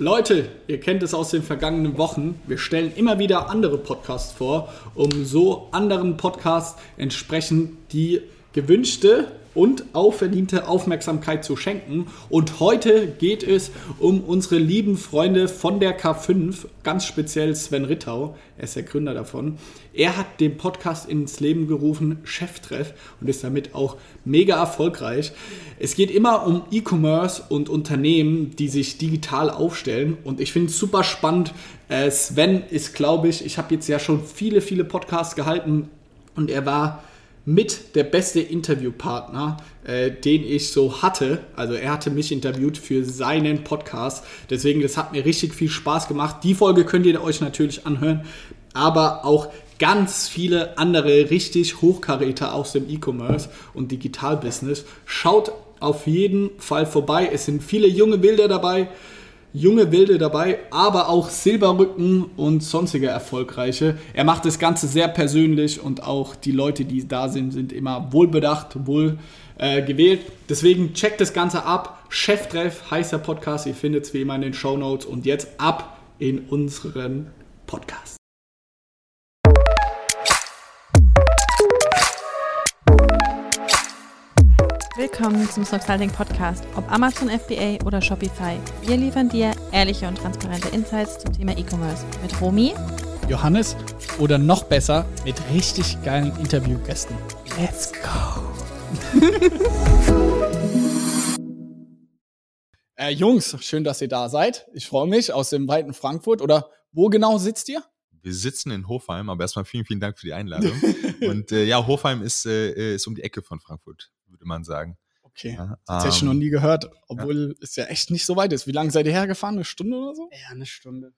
Leute, ihr kennt es aus den vergangenen Wochen. Wir stellen immer wieder andere Podcasts vor, um so anderen Podcasts entsprechend die gewünschte und auch verdiente Aufmerksamkeit zu schenken. Und heute geht es um unsere lieben Freunde von der K5, ganz speziell Sven Rittau, er ist der Gründer davon. Er hat den Podcast ins Leben gerufen, Cheftreff, und ist damit auch mega erfolgreich. Es geht immer um E-Commerce und Unternehmen, die sich digital aufstellen. Und ich finde es super spannend. Äh, Sven ist, glaube ich, ich habe jetzt ja schon viele, viele Podcasts gehalten und er war mit der beste Interviewpartner, äh, den ich so hatte. Also er hatte mich interviewt für seinen Podcast. Deswegen, das hat mir richtig viel Spaß gemacht. Die Folge könnt ihr euch natürlich anhören. Aber auch ganz viele andere richtig Hochkaräter aus dem E-Commerce und Digitalbusiness. Schaut auf jeden Fall vorbei. Es sind viele junge Bilder dabei junge Wilde dabei, aber auch Silberrücken und sonstige Erfolgreiche. Er macht das Ganze sehr persönlich und auch die Leute, die da sind, sind immer wohlbedacht, wohl äh, gewählt. Deswegen checkt das Ganze ab. Cheftreff heißt der Podcast. Ihr findet es wie immer in den Show Notes. Und jetzt ab in unseren Podcast. Willkommen zum Soxalting Podcast, ob Amazon FBA oder Shopify. Wir liefern dir ehrliche und transparente Insights zum Thema E-Commerce mit Romy, Johannes oder noch besser mit richtig geilen Interviewgästen. Let's go! äh, Jungs, schön, dass ihr da seid. Ich freue mich aus dem weiten Frankfurt. Oder wo genau sitzt ihr? Wir sitzen in Hofheim, aber erstmal vielen, vielen Dank für die Einladung. Und äh, ja, Hofheim ist, äh, ist um die Ecke von Frankfurt würde man sagen. Okay, ja, das hätte ich noch ähm, nie gehört, obwohl ja. es ja echt nicht so weit ist. Wie lange seid ihr hergefahren? Eine Stunde oder so? Ja, eine Stunde.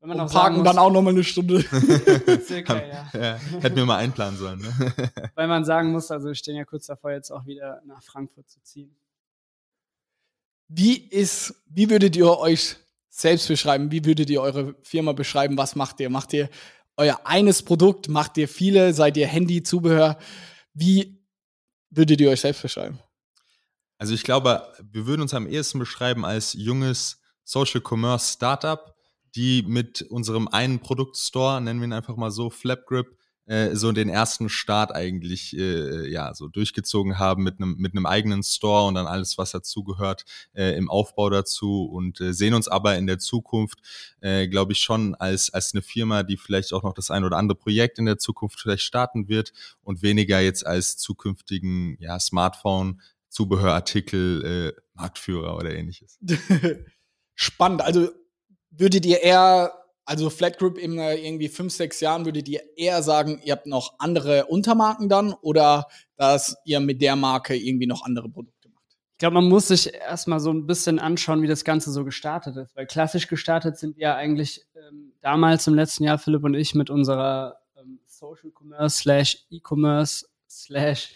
Wenn man Und parken muss, dann auch nochmal eine Stunde. Circa, ja. ja. Hätten wir mal einplanen sollen. Ne? Weil man sagen muss, also wir stehen ja kurz davor, jetzt auch wieder nach Frankfurt zu ziehen. Wie ist, wie würdet ihr euch selbst beschreiben? Wie würdet ihr eure Firma beschreiben? Was macht ihr? Macht ihr euer eines Produkt? Macht ihr viele? Seid ihr Handy, Zubehör? Wie würdet ihr euch selbst beschreiben? Also ich glaube, wir würden uns am ehesten beschreiben als junges Social Commerce Startup, die mit unserem einen Produktstore, nennen wir ihn einfach mal so, Flapgrip, äh, so den ersten Start eigentlich äh, ja so durchgezogen haben mit einem mit einem eigenen Store und dann alles was dazugehört äh, im Aufbau dazu und äh, sehen uns aber in der Zukunft äh, glaube ich schon als als eine Firma die vielleicht auch noch das ein oder andere Projekt in der Zukunft vielleicht starten wird und weniger jetzt als zukünftigen ja Smartphone Zubehörartikel äh, Marktführer oder ähnliches. Spannend. Also würdet ihr eher also Flat Group in äh, irgendwie fünf, sechs Jahren würdet ihr eher sagen, ihr habt noch andere Untermarken dann oder dass ihr mit der Marke irgendwie noch andere Produkte macht? Ich glaube, man muss sich erstmal so ein bisschen anschauen, wie das Ganze so gestartet ist. Weil klassisch gestartet sind wir eigentlich ähm, damals im letzten Jahr, Philipp und ich, mit unserer ähm, Social Commerce slash E-Commerce slash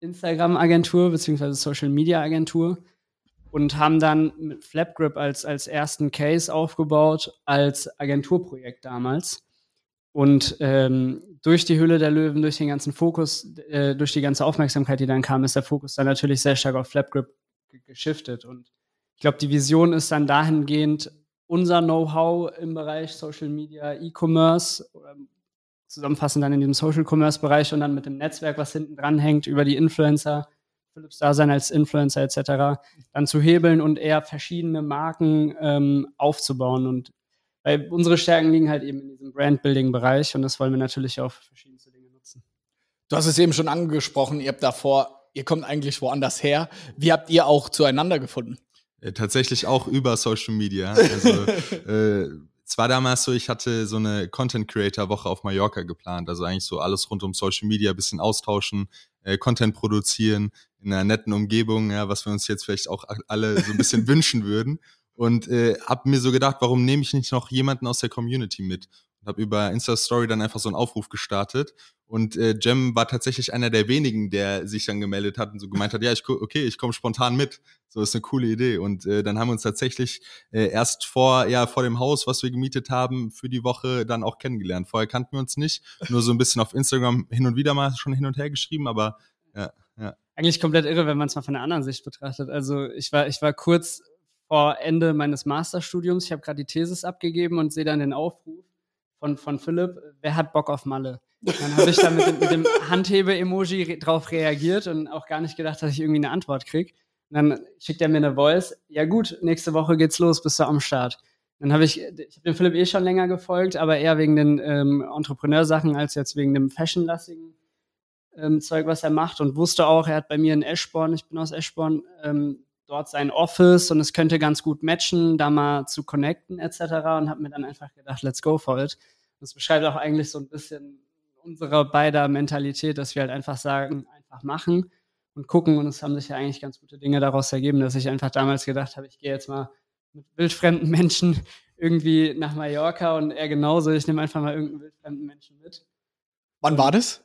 Instagram Agentur beziehungsweise Social Media Agentur und haben dann mit Flapgrip als, als ersten Case aufgebaut, als Agenturprojekt damals. Und ähm, durch die Hülle der Löwen, durch den ganzen Fokus, äh, durch die ganze Aufmerksamkeit, die dann kam, ist der Fokus dann natürlich sehr stark auf Flapgrip geschiftet. Und ich glaube, die Vision ist dann dahingehend, unser Know-how im Bereich Social Media, E-Commerce, zusammenfassend dann in diesem Social Commerce-Bereich und dann mit dem Netzwerk, was hinten dran hängt, über die Influencer, Philips Dasein als Influencer etc. dann zu hebeln und eher verschiedene Marken ähm, aufzubauen. Und weil unsere Stärken liegen halt eben in diesem Brand-Building-Bereich und das wollen wir natürlich auch für verschiedenste Dinge nutzen. Du hast es eben schon angesprochen, ihr habt davor, ihr kommt eigentlich woanders her. Wie habt ihr auch zueinander gefunden? Äh, tatsächlich auch über Social Media. Also äh, es war damals so, ich hatte so eine Content Creator Woche auf Mallorca geplant, also eigentlich so alles rund um Social Media, bisschen austauschen, äh, Content produzieren in einer netten Umgebung, ja, was wir uns jetzt vielleicht auch alle so ein bisschen wünschen würden. Und äh, habe mir so gedacht, warum nehme ich nicht noch jemanden aus der Community mit? Und habe über Insta Story dann einfach so einen Aufruf gestartet. Und äh, Jem war tatsächlich einer der wenigen, der sich dann gemeldet hat und so gemeint hat, ja, ich okay, ich komme spontan mit. So ist eine coole Idee. Und äh, dann haben wir uns tatsächlich äh, erst vor, ja, vor dem Haus, was wir gemietet haben, für die Woche dann auch kennengelernt. Vorher kannten wir uns nicht, nur so ein bisschen auf Instagram hin und wieder mal schon hin und her geschrieben, aber ja, ja. Eigentlich komplett irre, wenn man es mal von der anderen Sicht betrachtet. Also ich war, ich war kurz vor Ende meines Masterstudiums. Ich habe gerade die Thesis abgegeben und sehe dann den Aufruf von, von Philipp, wer hat Bock auf Malle? Dann habe ich da mit, mit dem Handhebe-Emoji re drauf reagiert und auch gar nicht gedacht, dass ich irgendwie eine Antwort kriege. dann schickt er mir eine Voice. Ja gut, nächste Woche geht's los, bist du am Start. Dann habe ich, ich habe dem Philipp eh schon länger gefolgt, aber eher wegen den ähm, Entrepreneursachen als jetzt wegen dem Fashionlastigen ähm, Zeug, was er macht und wusste auch, er hat bei mir in Eschborn, ich bin aus Eschborn, ähm, dort sein Office und es könnte ganz gut matchen, da mal zu connecten etc. und habe mir dann einfach gedacht, let's go for it. Das beschreibt auch eigentlich so ein bisschen unsere beider Mentalität, dass wir halt einfach sagen, einfach machen und gucken und es haben sich ja eigentlich ganz gute Dinge daraus ergeben, dass ich einfach damals gedacht habe, ich gehe jetzt mal mit wildfremden Menschen irgendwie nach Mallorca und er genauso, ich nehme einfach mal irgendeinen wildfremden Menschen mit. Wann war das?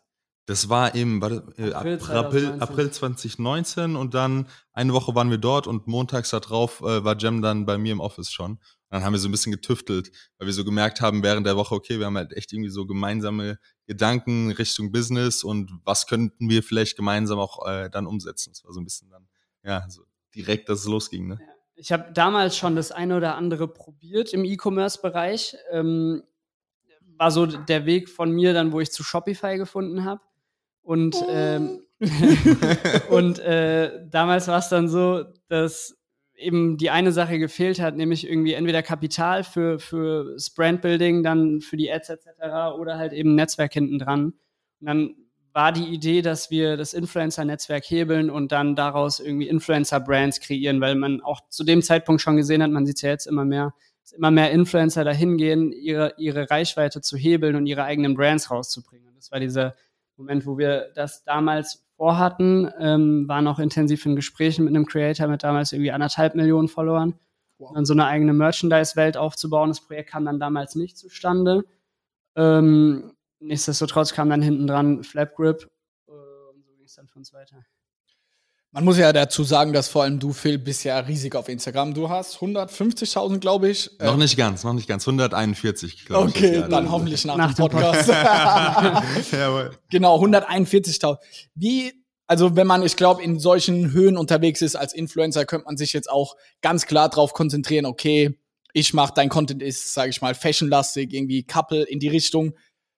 Das war im warte, äh, April, April, April, 2019 und dann eine Woche waren wir dort und montags darauf äh, war Jem dann bei mir im Office schon. Und dann haben wir so ein bisschen getüftelt, weil wir so gemerkt haben während der Woche, okay, wir haben halt echt irgendwie so gemeinsame Gedanken Richtung Business und was könnten wir vielleicht gemeinsam auch äh, dann umsetzen. Das war so ein bisschen dann, ja, so direkt, dass es losging. Ne? Ich habe damals schon das eine oder andere probiert im E-Commerce-Bereich. Ähm, war so der Weg von mir dann, wo ich zu Shopify gefunden habe. Und, oh. ähm, und äh, damals war es dann so, dass eben die eine Sache gefehlt hat, nämlich irgendwie entweder Kapital für, für Brandbuilding, dann für die Ads etc. oder halt eben Netzwerk hinten dran. Und dann war die Idee, dass wir das Influencer-Netzwerk hebeln und dann daraus irgendwie Influencer-Brands kreieren, weil man auch zu dem Zeitpunkt schon gesehen hat, man sieht es ja jetzt immer mehr, dass immer mehr Influencer dahin gehen, ihre, ihre Reichweite zu hebeln und ihre eigenen Brands rauszubringen. Und das war dieser Moment, wo wir das damals vorhatten, ähm, waren auch intensiv in Gesprächen mit einem Creator mit damals irgendwie anderthalb Millionen Followern. Wow. Dann so eine eigene Merchandise-Welt aufzubauen. Das Projekt kam dann damals nicht zustande. Ähm, nichtsdestotrotz kam dann hinten dran Flapgrip äh, und so ging es dann für uns weiter. Man muss ja dazu sagen, dass vor allem du, Phil, bist ja riesig auf Instagram. Du hast 150.000, glaube ich. Noch nicht ganz, noch nicht ganz. 141, glaube ich. Okay, dann hoffentlich nach, nach dem Podcast. Jawohl. genau, 141.000. Wie, also wenn man, ich glaube, in solchen Höhen unterwegs ist als Influencer, könnte man sich jetzt auch ganz klar darauf konzentrieren, okay, ich mache, dein Content ist, sage ich mal, fashionlastig, irgendwie Couple in die Richtung.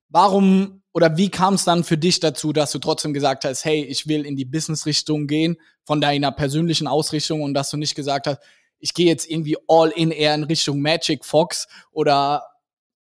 Warum oder wie kam es dann für dich dazu, dass du trotzdem gesagt hast, hey, ich will in die Business-Richtung gehen, von deiner persönlichen Ausrichtung und dass du nicht gesagt hast, ich gehe jetzt irgendwie all in eher in Richtung Magic Fox oder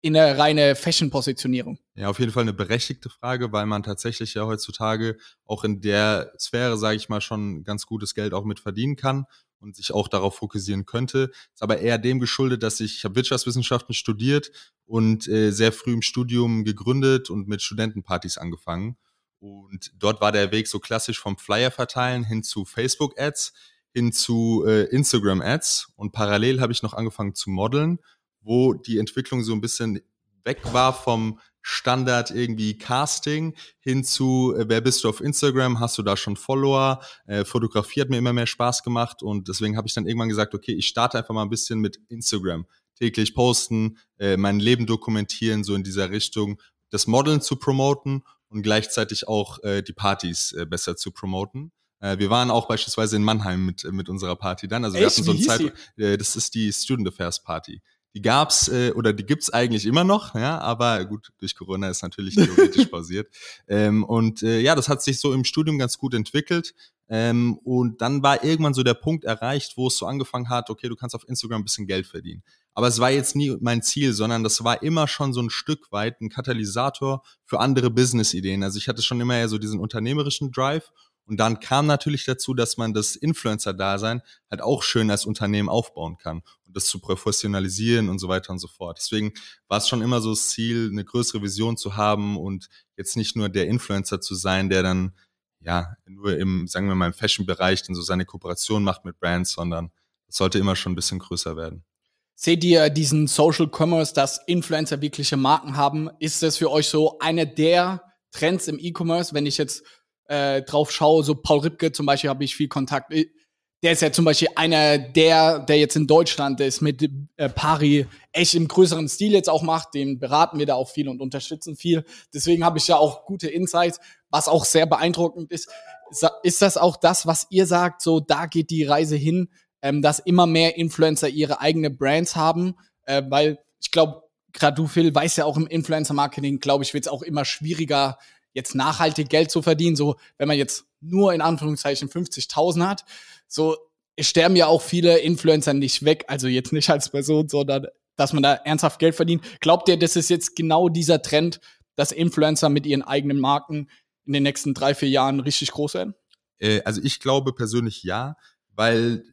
in eine reine Fashion-Positionierung? Ja, auf jeden Fall eine berechtigte Frage, weil man tatsächlich ja heutzutage auch in der Sphäre, sage ich mal, schon ganz gutes Geld auch mit verdienen kann und sich auch darauf fokussieren könnte. Ist aber eher dem geschuldet, dass ich, ich habe Wirtschaftswissenschaften studiert und äh, sehr früh im Studium gegründet und mit Studentenpartys angefangen. Und dort war der Weg so klassisch vom Flyer verteilen hin zu Facebook-Ads, hin zu äh, Instagram-Ads. Und parallel habe ich noch angefangen zu modeln, wo die Entwicklung so ein bisschen weg war vom Standard irgendwie Casting hin zu, äh, wer bist du auf Instagram, hast du da schon Follower, äh, Fotografie hat mir immer mehr Spaß gemacht und deswegen habe ich dann irgendwann gesagt, okay, ich starte einfach mal ein bisschen mit Instagram. Täglich posten, äh, mein Leben dokumentieren, so in dieser Richtung, das Modeln zu promoten und gleichzeitig auch äh, die Partys äh, besser zu promoten. Äh, wir waren auch beispielsweise in Mannheim mit, mit unserer Party dann. Also Echt? wir hatten so eine Zeit, äh, das ist die Student Affairs Party. Die gab's äh, oder die gibt's eigentlich immer noch, ja, aber gut, durch Corona ist natürlich theoretisch pausiert. Ähm, und äh, ja, das hat sich so im Studium ganz gut entwickelt. Ähm, und dann war irgendwann so der Punkt erreicht, wo es so angefangen hat, okay, du kannst auf Instagram ein bisschen Geld verdienen. Aber es war jetzt nie mein Ziel, sondern das war immer schon so ein Stück weit ein Katalysator für andere Business-Ideen. Also ich hatte schon immer eher so diesen unternehmerischen Drive und dann kam natürlich dazu, dass man das Influencer-Dasein halt auch schön als Unternehmen aufbauen kann und das zu professionalisieren und so weiter und so fort. Deswegen war es schon immer so das Ziel, eine größere Vision zu haben und jetzt nicht nur der Influencer zu sein, der dann ja nur im, sagen wir mal, im Fashion-Bereich dann so seine Kooperation macht mit Brands, sondern es sollte immer schon ein bisschen größer werden. Seht ihr diesen Social Commerce, dass Influencer wirkliche Marken haben? Ist das für euch so eine der Trends im E-Commerce, wenn ich jetzt äh, drauf schaue, so Paul Ripke zum Beispiel habe ich viel Kontakt. Äh, der ist ja zum Beispiel einer der, der jetzt in Deutschland ist, mit äh, Pari echt im größeren Stil jetzt auch macht. Den beraten wir da auch viel und unterstützen viel. Deswegen habe ich ja auch gute Insights, was auch sehr beeindruckend ist. Ist das auch das, was ihr sagt, so da geht die Reise hin? ähm, dass immer mehr Influencer ihre eigene Brands haben, äh, weil ich glaube, gerade du, Phil, weißt ja auch im Influencer-Marketing, glaube ich, wird es auch immer schwieriger, jetzt nachhaltig Geld zu verdienen. So, wenn man jetzt nur in Anführungszeichen 50.000 hat, so sterben ja auch viele Influencer nicht weg, also jetzt nicht als Person, sondern dass man da ernsthaft Geld verdient. Glaubt ihr, das ist jetzt genau dieser Trend, dass Influencer mit ihren eigenen Marken in den nächsten drei, vier Jahren richtig groß werden? Äh, also ich glaube persönlich ja, weil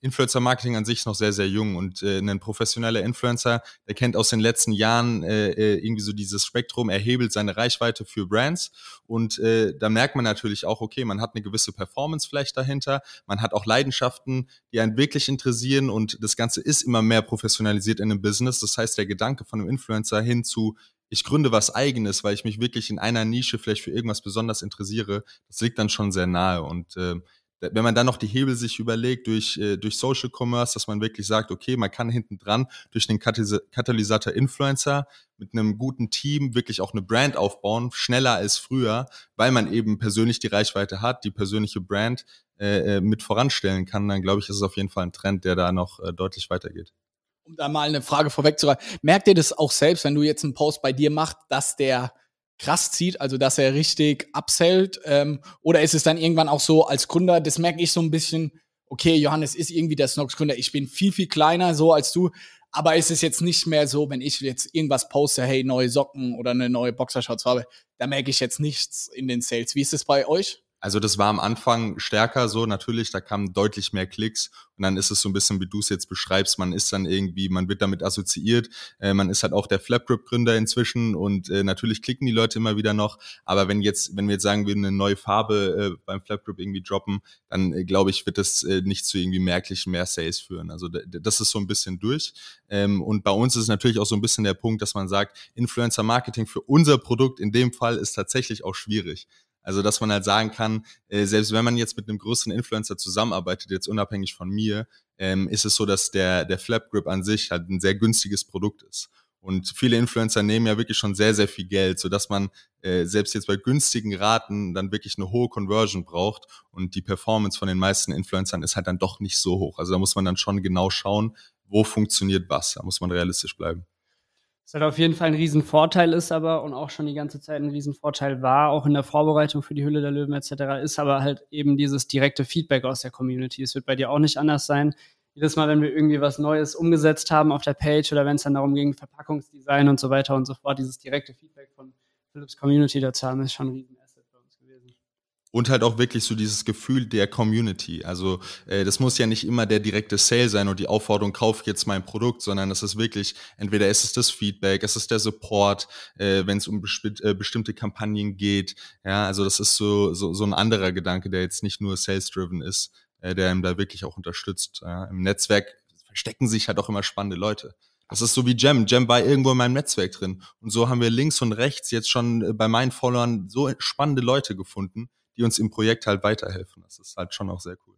Influencer-Marketing an sich ist noch sehr, sehr jung und äh, ein professioneller Influencer, der kennt aus den letzten Jahren äh, äh, irgendwie so dieses Spektrum, er hebelt seine Reichweite für Brands und äh, da merkt man natürlich auch, okay, man hat eine gewisse Performance vielleicht dahinter, man hat auch Leidenschaften, die einen wirklich interessieren und das Ganze ist immer mehr professionalisiert in einem Business. Das heißt, der Gedanke von einem Influencer hin zu ich gründe was eigenes, weil ich mich wirklich in einer Nische vielleicht für irgendwas besonders interessiere, das liegt dann schon sehr nahe und äh, wenn man dann noch die Hebel sich überlegt durch, äh, durch Social Commerce, dass man wirklich sagt, okay, man kann hinten dran durch den Katalysator Influencer mit einem guten Team wirklich auch eine Brand aufbauen, schneller als früher, weil man eben persönlich die Reichweite hat, die persönliche Brand äh, äh mit voranstellen kann, dann glaube ich, ist es auf jeden Fall ein Trend, der da noch äh, deutlich weitergeht. Um da mal eine Frage vorwegzureichen, merkt ihr das auch selbst, wenn du jetzt einen Post bei dir machst, dass der krass zieht, also dass er richtig absellt? Ähm, oder ist es dann irgendwann auch so als Gründer, das merke ich so ein bisschen, okay, Johannes ist irgendwie der Snox-Gründer, ich bin viel, viel kleiner so als du, aber ist es jetzt nicht mehr so, wenn ich jetzt irgendwas poste, hey, neue Socken oder eine neue Boxershorts-Farbe, da merke ich jetzt nichts in den Sales. Wie ist es bei euch? Also das war am Anfang stärker so, natürlich, da kamen deutlich mehr Klicks und dann ist es so ein bisschen, wie du es jetzt beschreibst, man ist dann irgendwie, man wird damit assoziiert, äh, man ist halt auch der Flapgrip-Gründer inzwischen und äh, natürlich klicken die Leute immer wieder noch, aber wenn jetzt, wenn wir jetzt sagen, wir eine neue Farbe äh, beim Flapgrip irgendwie droppen, dann äh, glaube ich, wird das äh, nicht zu irgendwie merklichen mehr Sales führen. Also das ist so ein bisschen durch ähm, und bei uns ist natürlich auch so ein bisschen der Punkt, dass man sagt, Influencer-Marketing für unser Produkt in dem Fall ist tatsächlich auch schwierig. Also, dass man halt sagen kann, äh, selbst wenn man jetzt mit einem größeren Influencer zusammenarbeitet, jetzt unabhängig von mir, ähm, ist es so, dass der, der Flap Grip an sich halt ein sehr günstiges Produkt ist. Und viele Influencer nehmen ja wirklich schon sehr, sehr viel Geld, so dass man äh, selbst jetzt bei günstigen Raten dann wirklich eine hohe Conversion braucht. Und die Performance von den meisten Influencern ist halt dann doch nicht so hoch. Also da muss man dann schon genau schauen, wo funktioniert was. Da muss man realistisch bleiben. Was halt auf jeden Fall ein Riesenvorteil ist aber und auch schon die ganze Zeit ein Riesenvorteil war, auch in der Vorbereitung für die Hülle der Löwen etc., ist aber halt eben dieses direkte Feedback aus der Community. Es wird bei dir auch nicht anders sein. Jedes Mal, wenn wir irgendwie was Neues umgesetzt haben auf der Page oder wenn es dann darum ging, Verpackungsdesign und so weiter und so fort, dieses direkte Feedback von Philips Community dazu haben, ist schon ein riesen und halt auch wirklich so dieses Gefühl der Community. Also äh, das muss ja nicht immer der direkte Sale sein und die Aufforderung, kauf jetzt mein Produkt, sondern das ist wirklich, entweder ist es das Feedback, es ist der Support, äh, wenn es um äh, bestimmte Kampagnen geht. Ja, also das ist so, so, so ein anderer Gedanke, der jetzt nicht nur sales-driven ist, äh, der ihm da wirklich auch unterstützt. Ja. Im Netzwerk verstecken sich halt auch immer spannende Leute. Das ist so wie Jam. Jam war irgendwo in meinem Netzwerk drin. Und so haben wir links und rechts jetzt schon äh, bei meinen Followern so spannende Leute gefunden, die uns im Projekt halt weiterhelfen. Das ist halt schon auch sehr cool.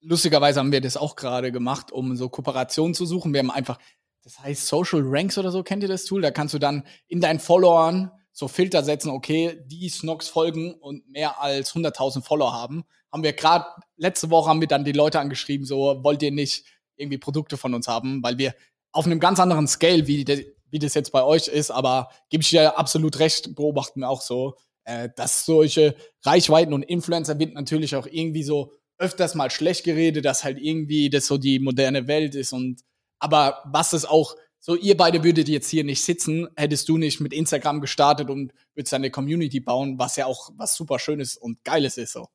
Lustigerweise haben wir das auch gerade gemacht, um so Kooperationen zu suchen. Wir haben einfach, das heißt Social Ranks oder so, kennt ihr das Tool? Da kannst du dann in deinen Followern so Filter setzen, okay, die Snox folgen und mehr als 100.000 Follower haben. Haben wir gerade, letzte Woche haben wir dann die Leute angeschrieben, so, wollt ihr nicht irgendwie Produkte von uns haben, weil wir auf einem ganz anderen Scale, wie, de, wie das jetzt bei euch ist, aber gebe ich dir absolut recht, beobachten wir auch so, äh, dass solche Reichweiten und Influencer wird natürlich auch irgendwie so öfters mal schlecht geredet, dass halt irgendwie das so die moderne Welt ist und aber was es auch so ihr beide würdet jetzt hier nicht sitzen, hättest du nicht mit Instagram gestartet und würdest eine Community bauen, was ja auch was super schönes und geiles ist so.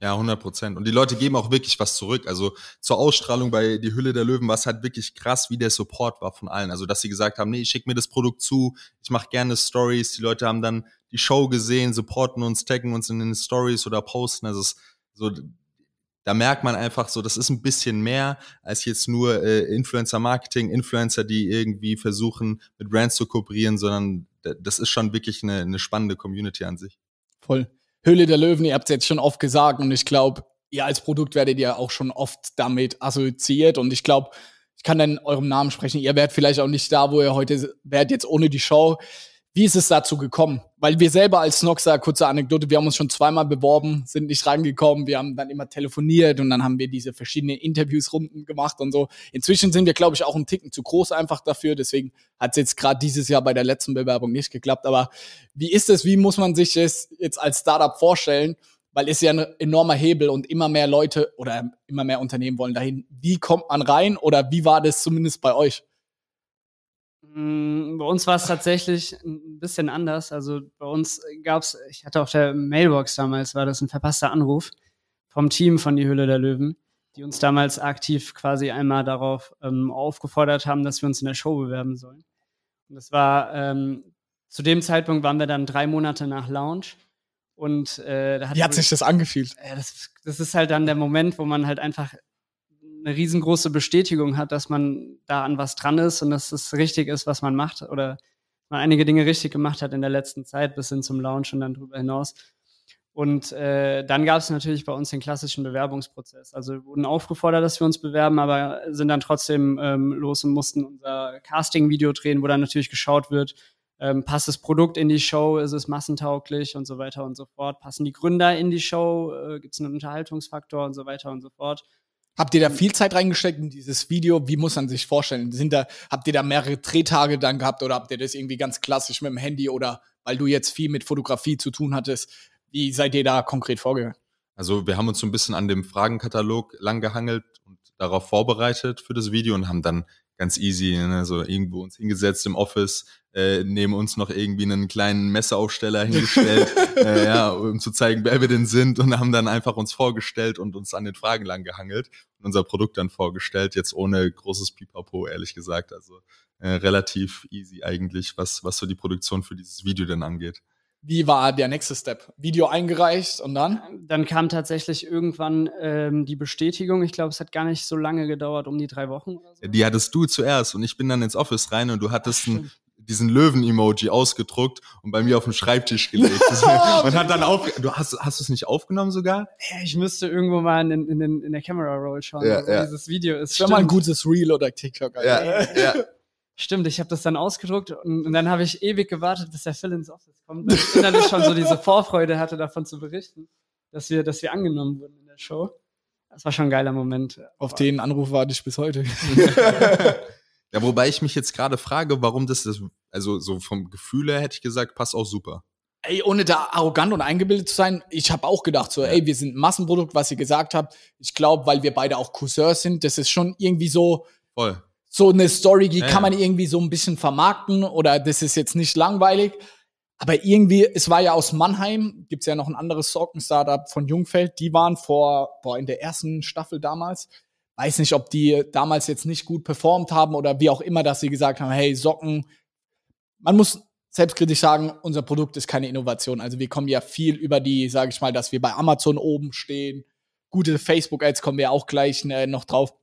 Ja, 100 Prozent. Und die Leute geben auch wirklich was zurück. Also zur Ausstrahlung bei Die Hülle der Löwen war es halt wirklich krass, wie der Support war von allen. Also dass sie gesagt haben, nee, ich schick mir das Produkt zu, ich mache gerne Stories. Die Leute haben dann die Show gesehen, supporten uns, taggen uns in den Stories oder posten. Also es so, da merkt man einfach so, das ist ein bisschen mehr als jetzt nur äh, Influencer-Marketing, Influencer, die irgendwie versuchen, mit Brands zu kooperieren, sondern das ist schon wirklich eine, eine spannende Community an sich. Voll. Höhle der Löwen, ihr habt es jetzt schon oft gesagt und ich glaube, ihr als Produkt werdet ja auch schon oft damit assoziiert und ich glaube, ich kann dann eurem Namen sprechen, ihr werdet vielleicht auch nicht da, wo ihr heute werdet jetzt ohne die Show Wie ist es dazu gekommen? Weil wir selber als Snoxer, kurze Anekdote, wir haben uns schon zweimal beworben, sind nicht reingekommen, wir haben dann immer telefoniert und dann haben wir diese verschiedenen Interviewsrunden gemacht und so. Inzwischen sind wir, glaube ich, auch einen Ticken zu groß einfach dafür, deswegen hat es jetzt gerade dieses Jahr bei der letzten Bewerbung nicht geklappt. Aber wie ist es, wie muss man sich es jetzt als Startup vorstellen? Weil es ja ein enormer Hebel und immer mehr Leute oder immer mehr Unternehmen wollen dahin. Wie kommt man rein oder wie war das zumindest bei euch? Mm, bei uns war es tatsächlich ein bisschen anders. Also bei uns gab es, ich hatte auf der Mailbox damals, war das ein verpasster Anruf vom Team von Die Hülle der Löwen, die uns damals aktiv quasi einmal darauf ähm, aufgefordert haben, dass wir uns in der Show bewerben sollen. Und das war, ähm, zu dem Zeitpunkt waren wir dann drei Monate nach Launch. Und äh, da hat Wie hat sich das angefühlt? Äh, das, das ist halt dann der Moment, wo man halt einfach eine riesengroße Bestätigung hat, dass man da an was dran ist und dass es richtig ist, was man macht oder man einige Dinge richtig gemacht hat in der letzten Zeit bis hin zum Launch und dann darüber hinaus. Und äh, dann gab es natürlich bei uns den klassischen Bewerbungsprozess. Also wir wurden aufgefordert, dass wir uns bewerben, aber sind dann trotzdem ähm, los und mussten unser Casting-Video drehen, wo dann natürlich geschaut wird, ähm, passt das Produkt in die Show, ist es massentauglich und so weiter und so fort. Passen die Gründer in die Show, äh, gibt es einen Unterhaltungsfaktor und so weiter und so fort. Habt ihr da viel Zeit reingesteckt in dieses Video? Wie muss man sich vorstellen? Sind da, habt ihr da mehrere Drehtage dann gehabt oder habt ihr das irgendwie ganz klassisch mit dem Handy oder weil du jetzt viel mit Fotografie zu tun hattest? Wie seid ihr da konkret vorgegangen? Also wir haben uns so ein bisschen an dem Fragenkatalog langgehangelt und darauf vorbereitet für das Video und haben dann ganz easy, ne, so irgendwo uns hingesetzt im Office, äh, neben uns noch irgendwie einen kleinen Messeaufsteller hingestellt, äh, ja, um zu zeigen, wer wir denn sind und haben dann einfach uns vorgestellt und uns an den Fragen lang gehangelt und unser Produkt dann vorgestellt, jetzt ohne großes Pipapo, ehrlich gesagt. Also äh, relativ easy eigentlich, was, was so die Produktion für dieses Video denn angeht. Wie war der nächste Step? Video eingereicht und dann? Dann kam tatsächlich irgendwann ähm, die Bestätigung. Ich glaube, es hat gar nicht so lange gedauert, um die drei Wochen. So. Die hattest du zuerst und ich bin dann ins Office rein und du hattest ein, diesen Löwen-Emoji ausgedruckt und bei mir auf den Schreibtisch gelegt. und hat dann auf. Du hast, hast du es nicht aufgenommen sogar? Ja, ich müsste irgendwo mal in, in, in, in der Camera Roll schauen. Ja, also ja. Dieses Video ist. Schon mal ein gutes Reel oder TikTok. Also. Ja, ja. Stimmt, ich habe das dann ausgedruckt und, und dann habe ich ewig gewartet, bis der Phil ins Office kommt. Weil ich innerlich schon so diese Vorfreude hatte, davon zu berichten, dass wir, dass wir angenommen wurden in der Show. Das war schon ein geiler Moment. Auf Aber den Anruf warte ich bis heute. ja, wobei ich mich jetzt gerade frage, warum das, das, also so vom Gefühl her hätte ich gesagt, passt auch super. Ey, ohne da arrogant und eingebildet zu sein, ich habe auch gedacht, so, ey, wir sind ein Massenprodukt, was ihr gesagt habt. Ich glaube, weil wir beide auch Cousins sind, das ist schon irgendwie so. Voll so eine Story, die ja, kann man irgendwie so ein bisschen vermarkten oder das ist jetzt nicht langweilig. Aber irgendwie, es war ja aus Mannheim, gibt's ja noch ein anderes Socken-Startup von Jungfeld, die waren vor, boah, in der ersten Staffel damals, weiß nicht, ob die damals jetzt nicht gut performt haben oder wie auch immer, dass sie gesagt haben, hey, Socken, man muss selbstkritisch sagen, unser Produkt ist keine Innovation. Also wir kommen ja viel über die, sage ich mal, dass wir bei Amazon oben stehen. Gute Facebook-Ads kommen wir auch gleich äh, noch drauf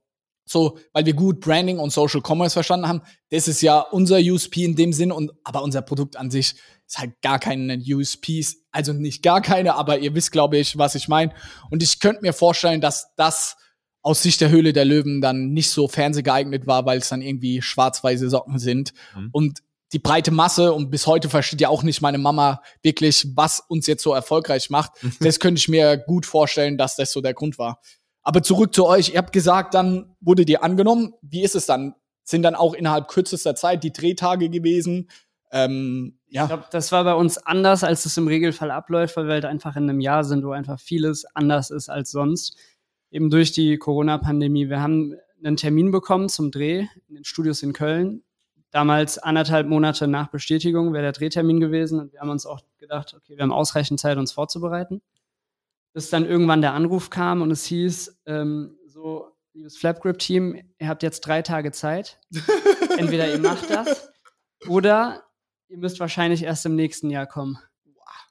so, weil wir gut Branding und Social Commerce verstanden haben. Das ist ja unser USP in dem Sinn und aber unser Produkt an sich ist halt gar keine USPs, also nicht gar keine, aber ihr wisst, glaube ich, was ich meine. Und ich könnte mir vorstellen, dass das aus Sicht der Höhle der Löwen dann nicht so fernsehgeeignet war, weil es dann irgendwie schwarz-weiße Socken sind. Mhm. Und die breite Masse und bis heute versteht ja auch nicht meine Mama wirklich, was uns jetzt so erfolgreich macht. das könnte ich mir gut vorstellen, dass das so der Grund war. Aber zurück zu euch. Ihr habt gesagt, dann wurde dir angenommen. Wie ist es dann? Sind dann auch innerhalb kürzester Zeit die Drehtage gewesen? Ähm, ja. Ich glaube, das war bei uns anders, als es im Regelfall abläuft, weil wir halt einfach in einem Jahr sind, wo einfach vieles anders ist als sonst. Eben durch die Corona-Pandemie. Wir haben einen Termin bekommen zum Dreh in den Studios in Köln. Damals anderthalb Monate nach Bestätigung wäre der Drehtermin gewesen und wir haben uns auch gedacht, okay, wir haben ausreichend Zeit, uns vorzubereiten bis dann irgendwann der Anruf kam und es hieß, ähm, so, liebes Flapgrip-Team, ihr habt jetzt drei Tage Zeit. Entweder ihr macht das oder ihr müsst wahrscheinlich erst im nächsten Jahr kommen.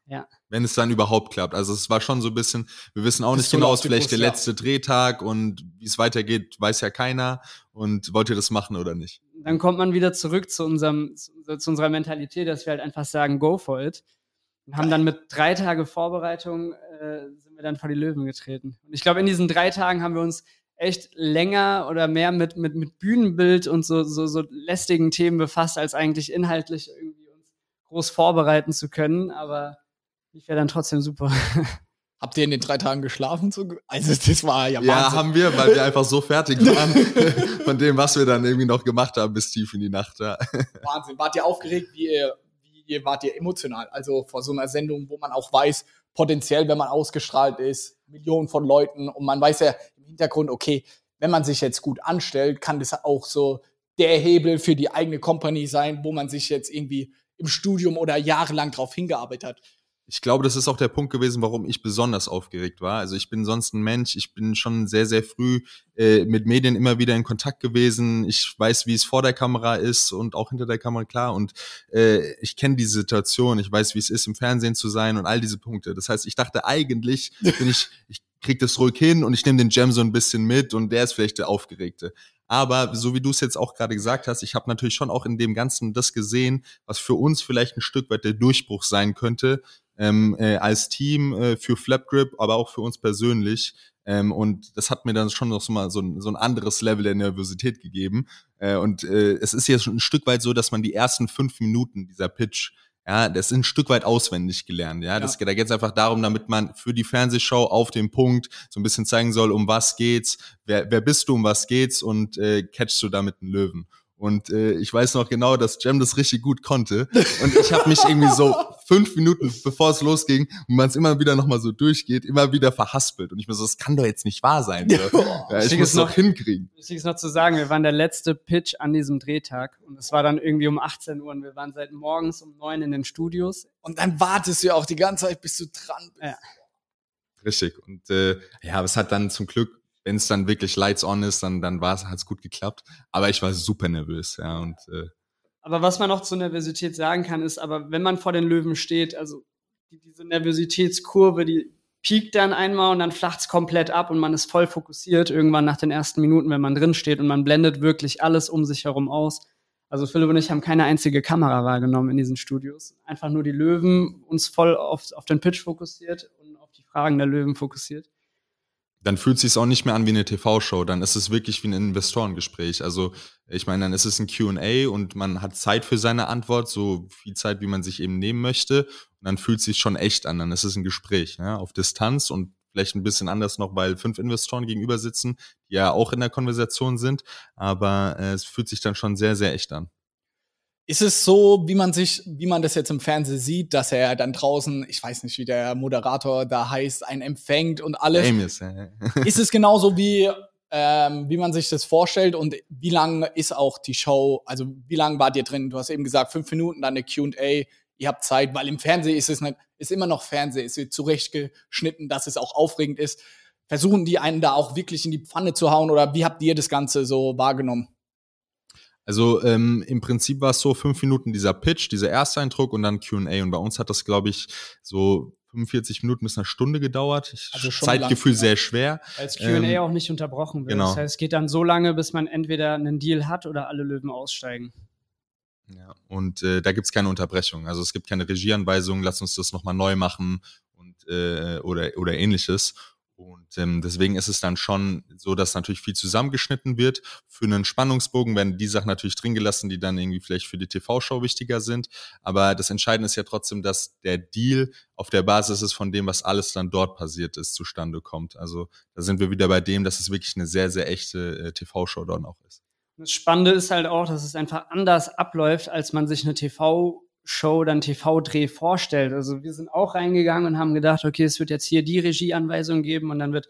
Ja. Wenn es dann überhaupt klappt. Also es war schon so ein bisschen, wir wissen auch nicht genau, ist vielleicht der letzte ja. Drehtag und wie es weitergeht, weiß ja keiner. Und wollt ihr das machen oder nicht? Dann kommt man wieder zurück zu, unserem, zu, zu unserer Mentalität, dass wir halt einfach sagen, go for it. Und haben dann mit drei Tage Vorbereitung äh, wir dann vor die Löwen getreten. Und ich glaube, in diesen drei Tagen haben wir uns echt länger oder mehr mit, mit, mit Bühnenbild und so, so, so lästigen Themen befasst, als eigentlich inhaltlich irgendwie uns groß vorbereiten zu können, aber ich wäre dann trotzdem super. Habt ihr in den drei Tagen geschlafen? Also das war ja Wahnsinn. Ja, haben wir, weil wir einfach so fertig waren von dem, was wir dann irgendwie noch gemacht haben bis tief in die Nacht. Ja. Wahnsinn. Wart ihr aufgeregt? Wie, wie wart ihr emotional? Also vor so einer Sendung, wo man auch weiß, potenziell, wenn man ausgestrahlt ist, Millionen von Leuten und man weiß ja im Hintergrund, okay, wenn man sich jetzt gut anstellt, kann das auch so der Hebel für die eigene Company sein, wo man sich jetzt irgendwie im Studium oder jahrelang drauf hingearbeitet hat ich glaube, das ist auch der Punkt gewesen, warum ich besonders aufgeregt war. Also ich bin sonst ein Mensch, ich bin schon sehr, sehr früh äh, mit Medien immer wieder in Kontakt gewesen. Ich weiß, wie es vor der Kamera ist und auch hinter der Kamera, klar. Und äh, ich kenne die Situation, ich weiß, wie es ist, im Fernsehen zu sein und all diese Punkte. Das heißt, ich dachte eigentlich, bin ich, ich krieg das ruhig hin und ich nehme den Jam so ein bisschen mit und der ist vielleicht der Aufgeregte. Aber so wie du es jetzt auch gerade gesagt hast, ich habe natürlich schon auch in dem Ganzen das gesehen, was für uns vielleicht ein Stück weit der Durchbruch sein könnte, ähm, äh, als Team äh, für Flapgrip, aber auch für uns persönlich. Ähm, und das hat mir dann schon noch so mal so ein, so ein anderes Level der Nervosität gegeben. Äh, und äh, es ist jetzt schon ein Stück weit so, dass man die ersten fünf Minuten dieser Pitch ja, das ist ein Stück weit auswendig gelernt. Ja, das, da geht es einfach darum, damit man für die Fernsehshow auf den Punkt so ein bisschen zeigen soll, um was geht's, wer, wer bist du, um was geht's und äh, catchst du damit einen Löwen. Und äh, ich weiß noch genau, dass Jam das richtig gut konnte. Und ich habe mich irgendwie so fünf Minuten, bevor es losging, und man es immer wieder nochmal so durchgeht, immer wieder verhaspelt. Und ich mir so, das kann doch jetzt nicht wahr sein. So. Ja, ich muss es noch hinkriegen. Wichtig ist noch zu sagen, wir waren der letzte Pitch an diesem Drehtag. Und es war dann irgendwie um 18 Uhr. Und wir waren seit morgens um neun in den Studios. Und dann wartest du ja auch die ganze Zeit, bis du dran bist. Ja. Richtig. Und äh, ja, aber es hat dann zum Glück wenn es dann wirklich lights on ist, dann, dann war es, hat es gut geklappt. Aber ich war super nervös, ja. Und, äh, aber was man noch zur Nervosität sagen kann, ist, aber wenn man vor den Löwen steht, also diese Nervositätskurve, die piekt dann einmal und dann flacht's komplett ab und man ist voll fokussiert irgendwann nach den ersten Minuten, wenn man drin steht und man blendet wirklich alles um sich herum aus. Also Philipp und ich haben keine einzige Kamera wahrgenommen in diesen Studios. Einfach nur die Löwen, uns voll auf, auf den Pitch fokussiert und auf die Fragen der Löwen fokussiert dann fühlt es sich auch nicht mehr an wie eine TV-Show, dann ist es wirklich wie ein Investorengespräch. Also ich meine, dann ist es ein Q&A und man hat Zeit für seine Antwort, so viel Zeit, wie man sich eben nehmen möchte. Und dann fühlt es sich schon echt an, dann ist es ein Gespräch ne? auf Distanz und vielleicht ein bisschen anders noch, weil fünf Investoren gegenüber sitzen, die ja auch in der Konversation sind. Aber äh, es fühlt sich dann schon sehr, sehr echt an. Ist es so, wie man sich, wie man das jetzt im Fernsehen sieht, dass er dann draußen, ich weiß nicht, wie der Moderator da heißt, einen empfängt und alles? Amos, ja. ist es genauso wie, ähm, wie man sich das vorstellt und wie lang ist auch die Show? Also wie lang wart ihr drin? Du hast eben gesagt, fünf Minuten, dann eine Q&A. Ihr habt Zeit, weil im Fernsehen ist es nicht, ist immer noch Fernsehen, es wird zurechtgeschnitten, dass es auch aufregend ist. Versuchen die einen da auch wirklich in die Pfanne zu hauen oder wie habt ihr das Ganze so wahrgenommen? Also ähm, im Prinzip war es so fünf Minuten dieser Pitch, dieser Ersteindruck und dann Q&A. Und bei uns hat das, glaube ich, so 45 Minuten bis eine Stunde gedauert. Also Zeitgefühl lang, sehr schwer. Als Q&A ähm, auch nicht unterbrochen wird. Genau. Das heißt, es geht dann so lange, bis man entweder einen Deal hat oder alle Löwen aussteigen. Ja, und äh, da gibt's keine Unterbrechung. Also es gibt keine Regieanweisungen, lass uns das nochmal neu machen und äh, oder, oder ähnliches. Und ähm, deswegen ist es dann schon so, dass natürlich viel zusammengeschnitten wird. Für einen Spannungsbogen werden die Sachen natürlich drin gelassen, die dann irgendwie vielleicht für die TV-Show wichtiger sind. Aber das Entscheidende ist ja trotzdem, dass der Deal auf der Basis ist von dem, was alles dann dort passiert ist, zustande kommt. Also da sind wir wieder bei dem, dass es wirklich eine sehr, sehr echte äh, TV-Show dann auch ist. Das Spannende ist halt auch, dass es einfach anders abläuft, als man sich eine TV Show, dann TV-Dreh vorstellt. Also wir sind auch reingegangen und haben gedacht, okay, es wird jetzt hier die Regieanweisung geben und dann wird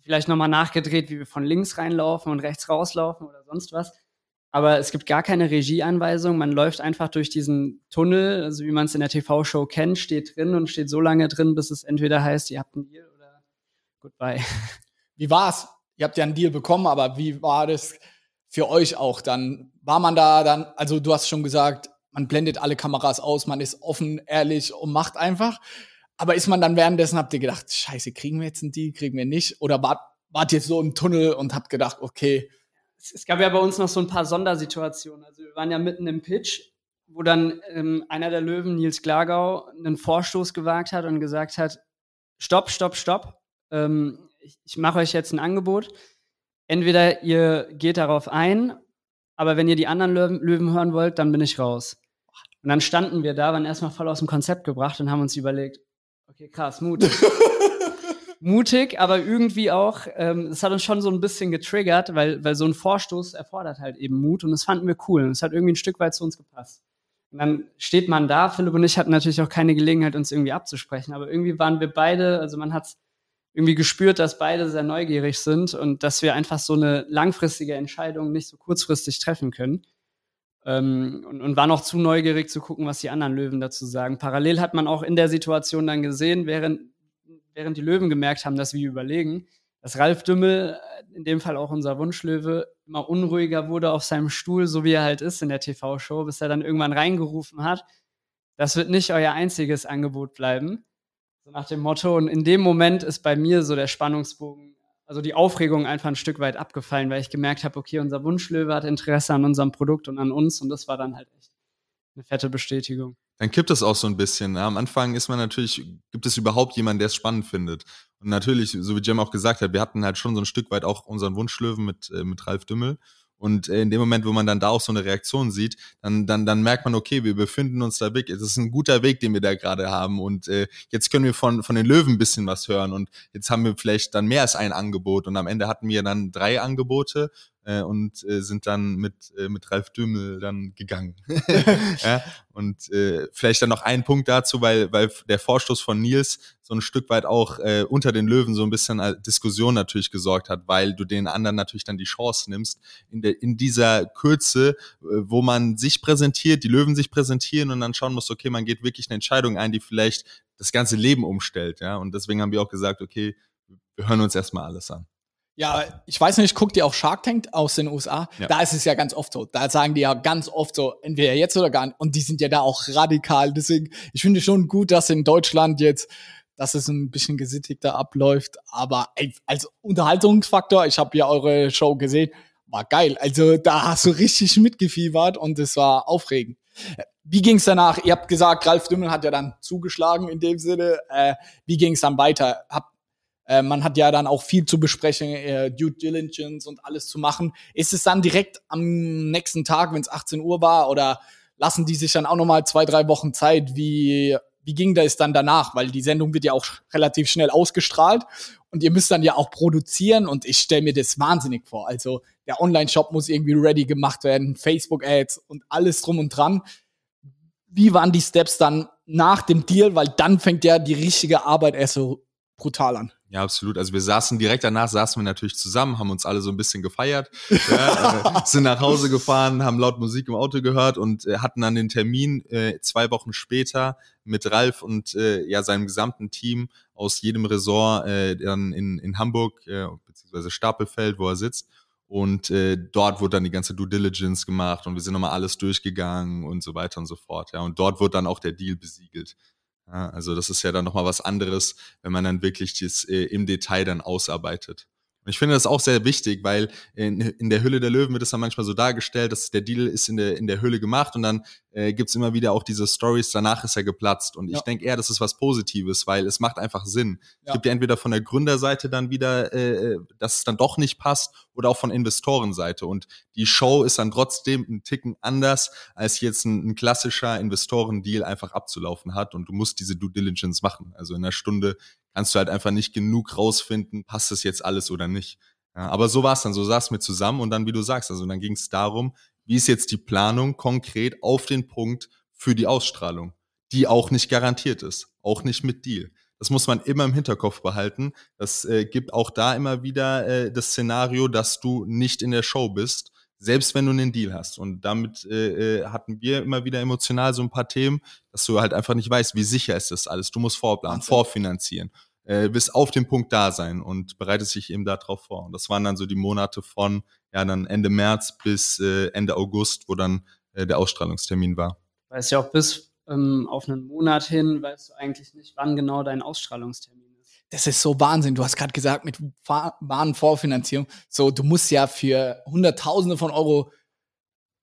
vielleicht nochmal nachgedreht, wie wir von links reinlaufen und rechts rauslaufen oder sonst was. Aber es gibt gar keine Regieanweisung. Man läuft einfach durch diesen Tunnel, also wie man es in der TV-Show kennt, steht drin und steht so lange drin, bis es entweder heißt, ihr habt einen Deal oder goodbye. Wie war's? Ihr habt ja einen Deal bekommen, aber wie war das für euch auch dann? War man da dann, also du hast schon gesagt, man blendet alle Kameras aus, man ist offen, ehrlich und macht einfach. Aber ist man dann währenddessen, habt ihr gedacht, scheiße, kriegen wir jetzt einen Deal, kriegen wir nicht? Oder wart, wart ihr so im Tunnel und habt gedacht, okay. Es gab ja bei uns noch so ein paar Sondersituationen. Also wir waren ja mitten im Pitch, wo dann ähm, einer der Löwen, Nils Glagau, einen Vorstoß gewagt hat und gesagt hat, stopp, stopp, stopp. Ähm, ich, ich mache euch jetzt ein Angebot. Entweder ihr geht darauf ein, aber wenn ihr die anderen Löwen, Löwen hören wollt, dann bin ich raus. Und dann standen wir da, waren erstmal voll aus dem Konzept gebracht und haben uns überlegt, okay, krass, mutig. mutig, aber irgendwie auch, ähm, das hat uns schon so ein bisschen getriggert, weil, weil so ein Vorstoß erfordert halt eben Mut und das fanden wir cool und es hat irgendwie ein Stück weit zu uns gepasst. Und dann steht man da, Philipp und ich hatten natürlich auch keine Gelegenheit, uns irgendwie abzusprechen, aber irgendwie waren wir beide, also man hat irgendwie gespürt, dass beide sehr neugierig sind und dass wir einfach so eine langfristige Entscheidung nicht so kurzfristig treffen können. Ähm, und, und war noch zu neugierig zu gucken, was die anderen Löwen dazu sagen. Parallel hat man auch in der Situation dann gesehen, während, während die Löwen gemerkt haben, dass wir überlegen, dass Ralf Dümmel, äh, in dem Fall auch unser Wunschlöwe, immer unruhiger wurde auf seinem Stuhl, so wie er halt ist in der TV-Show, bis er dann irgendwann reingerufen hat, das wird nicht euer einziges Angebot bleiben. So nach dem Motto. Und in dem Moment ist bei mir so der Spannungsbogen, also die Aufregung einfach ein Stück weit abgefallen, weil ich gemerkt habe, okay, unser Wunschlöwe hat Interesse an unserem Produkt und an uns. Und das war dann halt echt eine fette Bestätigung. Dann kippt es auch so ein bisschen. Am Anfang ist man natürlich, gibt es überhaupt jemanden, der es spannend findet? Und natürlich, so wie Jim auch gesagt hat, wir hatten halt schon so ein Stück weit auch unseren Wunschlöwen mit, äh, mit Ralf Dümmel. Und äh, in dem Moment, wo man dann da auch so eine Reaktion sieht, dann, dann, dann merkt man, okay, wir befinden uns da weg. Es ist ein guter Weg, den wir da gerade haben. Und äh, jetzt können wir von, von den Löwen ein bisschen was hören. Und jetzt haben wir vielleicht dann mehr als ein Angebot. Und am Ende hatten wir dann drei Angebote äh, und äh, sind dann mit, äh, mit Ralf Dümmel dann gegangen. ja, und äh, vielleicht dann noch ein Punkt dazu, weil, weil der Vorstoß von Nils so ein Stück weit auch äh, unter den Löwen so ein bisschen Diskussion natürlich gesorgt hat, weil du den anderen natürlich dann die Chance nimmst, in, der, in dieser Kürze, äh, wo man sich präsentiert, die Löwen sich präsentieren und dann schauen muss, okay, man geht wirklich eine Entscheidung ein, die vielleicht das ganze Leben umstellt. Ja? Und deswegen haben wir auch gesagt, okay, wir hören uns erstmal alles an. Ja, ich weiß nicht, guckt ihr auf Shark Tank aus den USA? Ja. Da ist es ja ganz oft so. Da sagen die ja ganz oft so, entweder jetzt oder gar nicht. Und die sind ja da auch radikal. Deswegen, ich finde schon gut, dass in Deutschland jetzt, dass es ein bisschen gesittigter abläuft. Aber als Unterhaltungsfaktor, ich habe ja eure Show gesehen, war geil. Also da hast du richtig mitgefiebert und es war aufregend. Wie ging es danach? Ihr habt gesagt, Ralf Dümmel hat ja dann zugeschlagen in dem Sinne. Äh, wie ging es dann weiter? Habt äh, man hat ja dann auch viel zu besprechen, äh, Due Diligence und alles zu machen. Ist es dann direkt am nächsten Tag, wenn es 18 Uhr war, oder lassen die sich dann auch nochmal zwei, drei Wochen Zeit? Wie, wie ging das dann danach? Weil die Sendung wird ja auch relativ schnell ausgestrahlt und ihr müsst dann ja auch produzieren und ich stelle mir das wahnsinnig vor. Also der Online-Shop muss irgendwie ready gemacht werden, Facebook-Ads und alles drum und dran. Wie waren die Steps dann nach dem Deal? Weil dann fängt ja die richtige Arbeit erst so brutal an. Ja, absolut. Also wir saßen direkt danach, saßen wir natürlich zusammen, haben uns alle so ein bisschen gefeiert, ja, äh, sind nach Hause gefahren, haben laut Musik im Auto gehört und äh, hatten dann den Termin äh, zwei Wochen später mit Ralf und äh, ja seinem gesamten Team aus jedem Resort äh, dann in, in Hamburg äh, beziehungsweise Stapelfeld, wo er sitzt. Und dort wurde dann die ganze Due Diligence gemacht und wir sind nochmal alles durchgegangen und so weiter und so fort. Ja, und dort wurde dann auch der Deal besiegelt. Ja, also das ist ja dann nochmal was anderes, wenn man dann wirklich das äh, im Detail dann ausarbeitet. Und ich finde das auch sehr wichtig, weil in, in der Hülle der Löwen wird es dann manchmal so dargestellt, dass der Deal ist in der, in der Hülle gemacht und dann äh, gibt immer wieder auch diese Stories, danach ist er geplatzt. Und ja. ich denke eher, das ist was Positives, weil es macht einfach Sinn. Ja. Es gibt ja entweder von der Gründerseite dann wieder, äh, dass es dann doch nicht passt oder auch von Investorenseite. Und die Show ist dann trotzdem ein Ticken anders, als jetzt ein, ein klassischer Investorendeal einfach abzulaufen hat. Und du musst diese Due Diligence machen. Also in einer Stunde kannst du halt einfach nicht genug rausfinden, passt das jetzt alles oder nicht. Ja, aber so war es dann, so saßen wir zusammen und dann, wie du sagst, also dann ging es darum, wie ist jetzt die Planung konkret auf den Punkt für die Ausstrahlung, die auch nicht garantiert ist, auch nicht mit Deal. Das muss man immer im Hinterkopf behalten. Das äh, gibt auch da immer wieder äh, das Szenario, dass du nicht in der Show bist, selbst wenn du einen Deal hast. Und damit äh, äh hatten wir immer wieder emotional so ein paar Themen, dass du halt einfach nicht weißt, wie sicher ist das alles. Du musst vorplanen, Wahnsinn. vorfinanzieren, äh, bis auf den Punkt da sein und bereitest dich eben darauf vor. Und das waren dann so die Monate von ja dann Ende März bis äh, Ende August, wo dann äh, der Ausstrahlungstermin war. Weißt ja auch bis ähm, auf einen Monat hin, weißt du eigentlich nicht, wann genau dein Ausstrahlungstermin das ist so Wahnsinn. Du hast gerade gesagt, mit Warenvorfinanzierung, so, du musst ja für Hunderttausende von Euro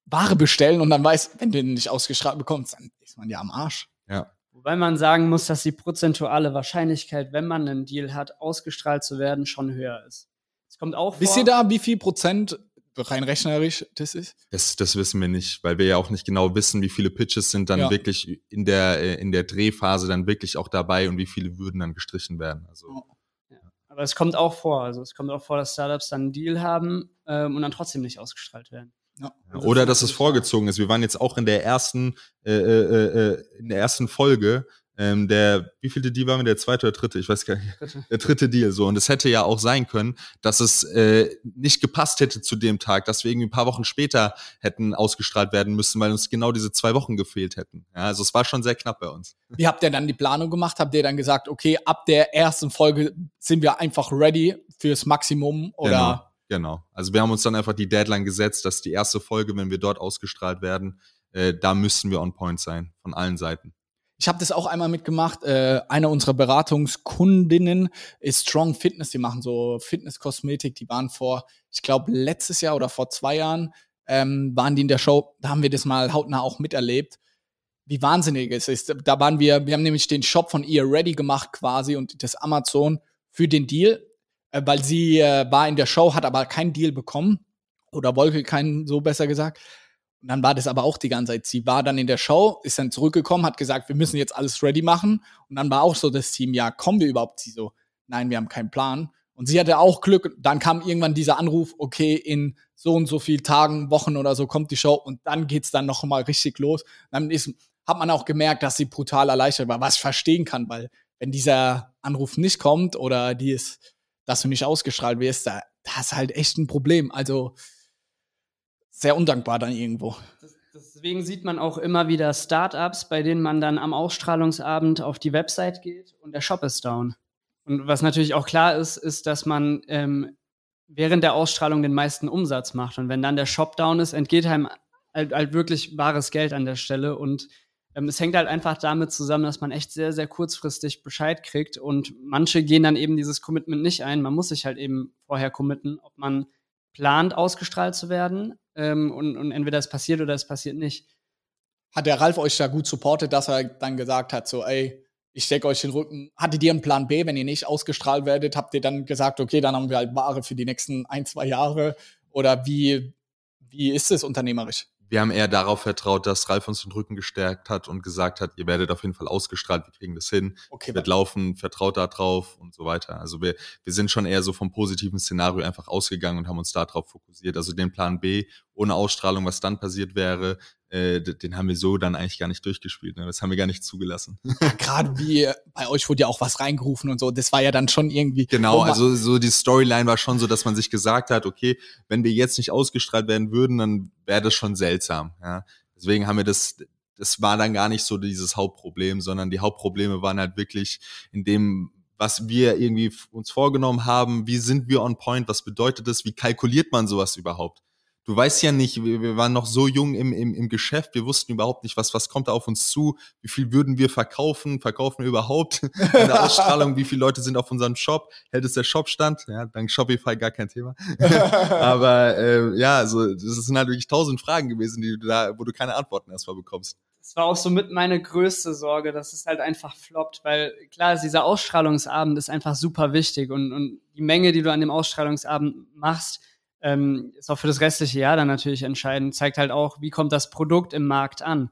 Ware bestellen und dann weißt, wenn du den nicht ausgestrahlt bekommst, dann ist man ja am Arsch. Ja. Wobei man sagen muss, dass die prozentuale Wahrscheinlichkeit, wenn man einen Deal hat, ausgestrahlt zu werden, schon höher ist. Es kommt auch vor. Wisst ihr da, wie viel Prozent rein rechnerisch das ist? Das, das wissen wir nicht, weil wir ja auch nicht genau wissen, wie viele Pitches sind dann ja. wirklich in der, äh, in der Drehphase dann wirklich auch dabei und wie viele würden dann gestrichen werden. Also. Ja. Aber es kommt auch vor. Also es kommt auch vor, dass Startups dann einen Deal haben ähm, und dann trotzdem nicht ausgestrahlt werden. Ja. Oder dass es vorgezogen ist. Wir waren jetzt auch in der ersten, äh, äh, äh in der ersten Folge ähm, der, wie viele Deal waren wir? Der zweite oder dritte? Ich weiß gar nicht. Der dritte Deal, so. Und es hätte ja auch sein können, dass es äh, nicht gepasst hätte zu dem Tag, dass wir irgendwie ein paar Wochen später hätten ausgestrahlt werden müssen, weil uns genau diese zwei Wochen gefehlt hätten. Ja, also es war schon sehr knapp bei uns. Wie habt ihr dann die Planung gemacht? Habt ihr dann gesagt, okay, ab der ersten Folge sind wir einfach ready fürs Maximum oder? Genau. Genau. Also wir haben uns dann einfach die Deadline gesetzt, dass die erste Folge, wenn wir dort ausgestrahlt werden, äh, da müssen wir on point sein, von allen Seiten. Ich habe das auch einmal mitgemacht. Äh, eine unserer Beratungskundinnen ist Strong Fitness. Die machen so Fitnesskosmetik. Die waren vor, ich glaube, letztes Jahr oder vor zwei Jahren ähm, waren die in der Show. Da haben wir das mal hautnah auch miterlebt. Wie wahnsinnig es ist. Da waren wir, wir haben nämlich den Shop von ihr ready gemacht quasi und das Amazon für den Deal, äh, weil sie äh, war in der Show, hat aber keinen Deal bekommen oder wollte keinen, so besser gesagt. Und dann war das aber auch die ganze Zeit. Sie war dann in der Show, ist dann zurückgekommen, hat gesagt, wir müssen jetzt alles ready machen. Und dann war auch so das Team, ja, kommen wir überhaupt? Sie so, nein, wir haben keinen Plan. Und sie hatte auch Glück. Dann kam irgendwann dieser Anruf, okay, in so und so viel Tagen, Wochen oder so kommt die Show und dann geht's dann noch mal richtig los. dann ist, hat man auch gemerkt, dass sie brutal erleichtert war, was ich verstehen kann, weil wenn dieser Anruf nicht kommt oder die ist, dass du nicht ausgestrahlt wirst, da, das ist halt echt ein Problem. Also sehr undankbar dann irgendwo. Deswegen sieht man auch immer wieder Startups, bei denen man dann am Ausstrahlungsabend auf die Website geht und der Shop ist down. Und was natürlich auch klar ist, ist, dass man ähm, während der Ausstrahlung den meisten Umsatz macht. Und wenn dann der Shop down ist, entgeht einem halt, halt wirklich wahres Geld an der Stelle. Und ähm, es hängt halt einfach damit zusammen, dass man echt sehr, sehr kurzfristig Bescheid kriegt. Und manche gehen dann eben dieses Commitment nicht ein. Man muss sich halt eben vorher committen, ob man plant, ausgestrahlt zu werden. Ähm, und, und entweder es passiert oder es passiert nicht. Hat der Ralf euch da gut supportet, dass er dann gesagt hat, so, ey, ich stecke euch den Rücken. Hattet ihr einen Plan B, wenn ihr nicht ausgestrahlt werdet? Habt ihr dann gesagt, okay, dann haben wir halt Ware für die nächsten ein, zwei Jahre? Oder wie, wie ist es unternehmerisch? Wir haben eher darauf vertraut, dass Ralf uns den Rücken gestärkt hat und gesagt hat, ihr werdet auf jeden Fall ausgestrahlt, wir kriegen das hin, okay, wird laufen, vertraut da drauf und so weiter. Also wir, wir sind schon eher so vom positiven Szenario einfach ausgegangen und haben uns darauf fokussiert. Also den Plan B ohne Ausstrahlung, was dann passiert wäre, äh, den haben wir so dann eigentlich gar nicht durchgespielt. Ne? Das haben wir gar nicht zugelassen. Gerade wie bei euch wurde ja auch was reingerufen und so. Das war ja dann schon irgendwie. Genau, also so die Storyline war schon so, dass man sich gesagt hat, okay, wenn wir jetzt nicht ausgestrahlt werden würden, dann wäre das schon seltsam. Ja? Deswegen haben wir das, das war dann gar nicht so dieses Hauptproblem, sondern die Hauptprobleme waren halt wirklich in dem, was wir irgendwie uns vorgenommen haben, wie sind wir on point, was bedeutet das, wie kalkuliert man sowas überhaupt? Du weißt ja nicht, wir, wir waren noch so jung im, im, im Geschäft, wir wussten überhaupt nicht, was, was kommt da auf uns zu, wie viel würden wir verkaufen, verkaufen wir überhaupt in der Ausstrahlung, wie viele Leute sind auf unserem Shop, hält es der Shop stand, ja, dank Shopify gar kein Thema. Aber äh, ja, also das sind halt wirklich tausend Fragen gewesen, die du da, wo du keine Antworten erstmal bekommst. Das war auch so mit meine größte Sorge, dass es halt einfach floppt, weil klar, dieser Ausstrahlungsabend ist einfach super wichtig und, und die Menge, die du an dem Ausstrahlungsabend machst, ähm, ist auch für das restliche Jahr dann natürlich entscheidend, zeigt halt auch, wie kommt das Produkt im Markt an.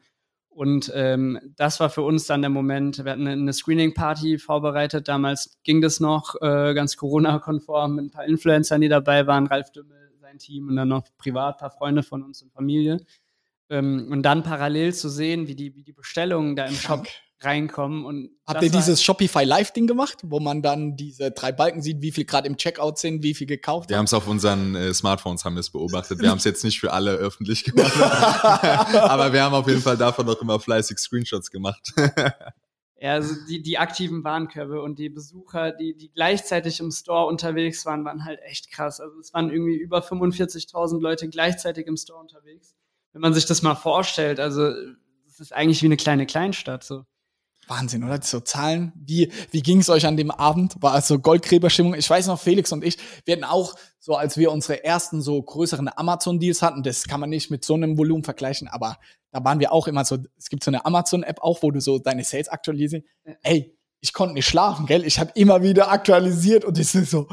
Und ähm, das war für uns dann der Moment. Wir hatten eine Screening-Party vorbereitet. Damals ging das noch äh, ganz Corona-konform mit ein paar Influencern, die dabei waren. Ralf Dümmel, sein Team und dann noch privat ein paar Freunde von uns und Familie. Ähm, und dann parallel zu sehen, wie die, wie die Bestellungen da im Shop reinkommen. Und Habt ihr dieses Shopify Live-Ding gemacht, wo man dann diese drei Balken sieht, wie viel gerade im Checkout sind, wie viel gekauft Wir haben es auf unseren äh, Smartphones haben wir es beobachtet. Wir haben es jetzt nicht für alle öffentlich gemacht. Aber wir haben auf jeden Fall davon auch immer fleißig Screenshots gemacht. Ja, also die, die aktiven Warenkörbe und die Besucher, die, die gleichzeitig im Store unterwegs waren, waren halt echt krass. Also es waren irgendwie über 45.000 Leute gleichzeitig im Store unterwegs. Wenn man sich das mal vorstellt, also es ist eigentlich wie eine kleine Kleinstadt so. Wahnsinn, oder? So Zahlen. Wie, wie ging es euch an dem Abend? War es so Goldgräberstimmung? Ich weiß noch, Felix und ich, wir hatten auch so, als wir unsere ersten so größeren Amazon-Deals hatten, das kann man nicht mit so einem Volumen vergleichen, aber da waren wir auch immer so, es gibt so eine Amazon-App auch, wo du so deine Sales aktualisierst. Ey, ich konnte nicht schlafen, gell? Ich habe immer wieder aktualisiert und es ist so,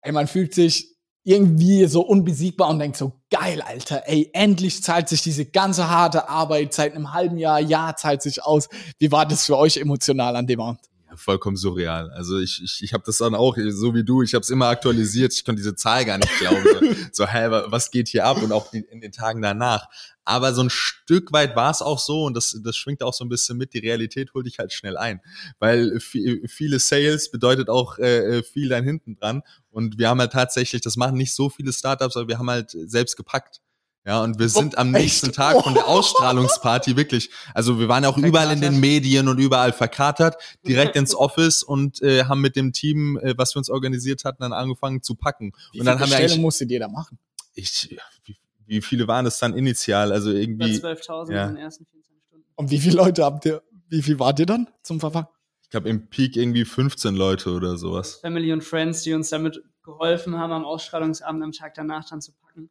ey, man fühlt sich irgendwie so unbesiegbar und denkt so, geil, Alter, ey, endlich zahlt sich diese ganze harte Arbeit seit einem halben Jahr, Jahr zahlt sich aus. Wie war das für euch emotional an dem Abend? Vollkommen surreal. Also ich, ich, ich habe das dann auch, so wie du, ich habe es immer aktualisiert. Ich konnte diese Zahl gar nicht glauben. So, so hä, was geht hier ab? Und auch die, in den Tagen danach. Aber so ein Stück weit war es auch so, und das, das schwingt auch so ein bisschen mit, die Realität holt dich halt schnell ein. Weil viele Sales bedeutet auch äh, viel dann hinten dran. Und wir haben halt tatsächlich, das machen nicht so viele Startups, aber wir haben halt selbst gepackt. Ja, und wir sind am nächsten Tag von der Ausstrahlungsparty wirklich, also wir waren auch überall in den Medien und überall verkatert, direkt ins Office und äh, haben mit dem Team, äh, was wir uns organisiert hatten, dann angefangen zu packen. Wie und dann haben wir eigentlich, musstet ihr da machen? Ich, wie, wie viele waren es dann initial? Also irgendwie. 12.000 ja. in den ersten 24 Stunden. Und wie viele Leute habt ihr, wie viel wart ihr dann zum Verfahren? Ich glaube im Peak irgendwie 15 Leute oder sowas. Family und Friends, die uns damit geholfen haben, am Ausstrahlungsabend am Tag danach dann zu packen.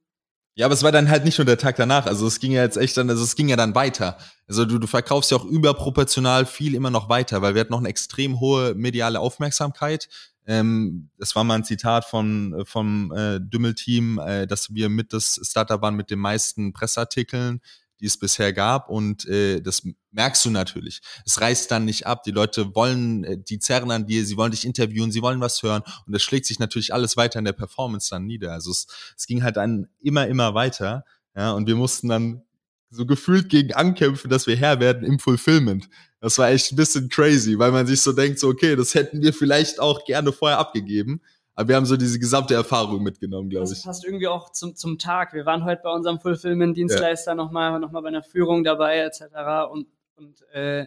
Ja, aber es war dann halt nicht nur der Tag danach. Also es ging ja jetzt echt dann, also es ging ja dann weiter. Also du, du verkaufst ja auch überproportional viel immer noch weiter, weil wir hatten noch eine extrem hohe mediale Aufmerksamkeit. Ähm, das war mal ein Zitat von vom äh, Dümmel-Team, äh, dass wir mit das Startup waren mit den meisten Presseartikeln die es bisher gab. Und äh, das merkst du natürlich. Es reißt dann nicht ab. Die Leute wollen, äh, die zerren an dir, sie wollen dich interviewen, sie wollen was hören. Und das schlägt sich natürlich alles weiter in der Performance dann nieder. Also es, es ging halt dann immer, immer weiter. Ja, und wir mussten dann so gefühlt gegen ankämpfen, dass wir Herr werden im Fulfillment. Das war echt ein bisschen crazy, weil man sich so denkt, so, okay, das hätten wir vielleicht auch gerne vorher abgegeben. Aber wir haben so diese gesamte Erfahrung mitgenommen, glaube ich. Das passt irgendwie auch zum, zum Tag. Wir waren heute bei unserem Fulfillment-Dienstleister ja. nochmal noch mal bei einer Führung dabei, etc. Und, und äh,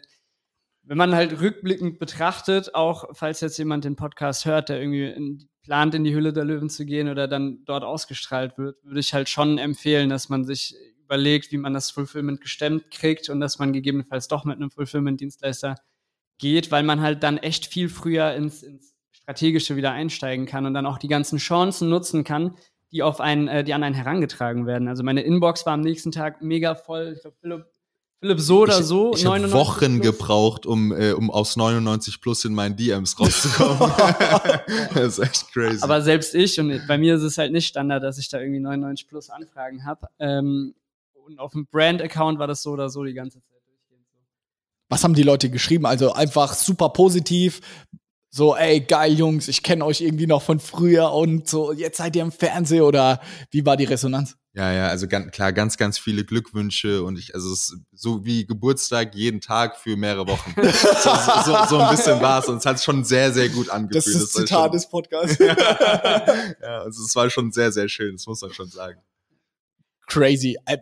wenn man halt rückblickend betrachtet, auch falls jetzt jemand den Podcast hört, der irgendwie in, plant, in die Hülle der Löwen zu gehen oder dann dort ausgestrahlt wird, würde ich halt schon empfehlen, dass man sich überlegt, wie man das Fulfillment gestemmt kriegt und dass man gegebenenfalls doch mit einem Fulfillment-Dienstleister geht, weil man halt dann echt viel früher ins, ins strategische wieder einsteigen kann und dann auch die ganzen Chancen nutzen kann, die auf einen, äh, die an einen herangetragen werden. Also meine Inbox war am nächsten Tag mega voll. Ich glaube, Philipp, Philipp so oder so. Ich, ich habe Wochen plus. gebraucht, um, äh, um aus 99 plus in meinen DMs rauszukommen. das ist echt crazy. Aber selbst ich, und bei mir ist es halt nicht Standard, dass ich da irgendwie 99 plus Anfragen habe. Ähm, und auf dem Brand-Account war das so oder so die ganze Zeit. Was haben die Leute geschrieben? Also einfach super positiv, so, ey, geil, Jungs, ich kenne euch irgendwie noch von früher und so, jetzt seid ihr im Fernsehen oder wie war die Resonanz? Ja, ja, also ganz, klar, ganz, ganz viele Glückwünsche und ich, also es ist so wie Geburtstag jeden Tag für mehrere Wochen. so, so, so, ein bisschen war es und es hat schon sehr, sehr gut angefühlt. Das ist das Zitat schon, des Podcasts. ja, also es war schon sehr, sehr schön, das muss man schon sagen. Crazy. Äh,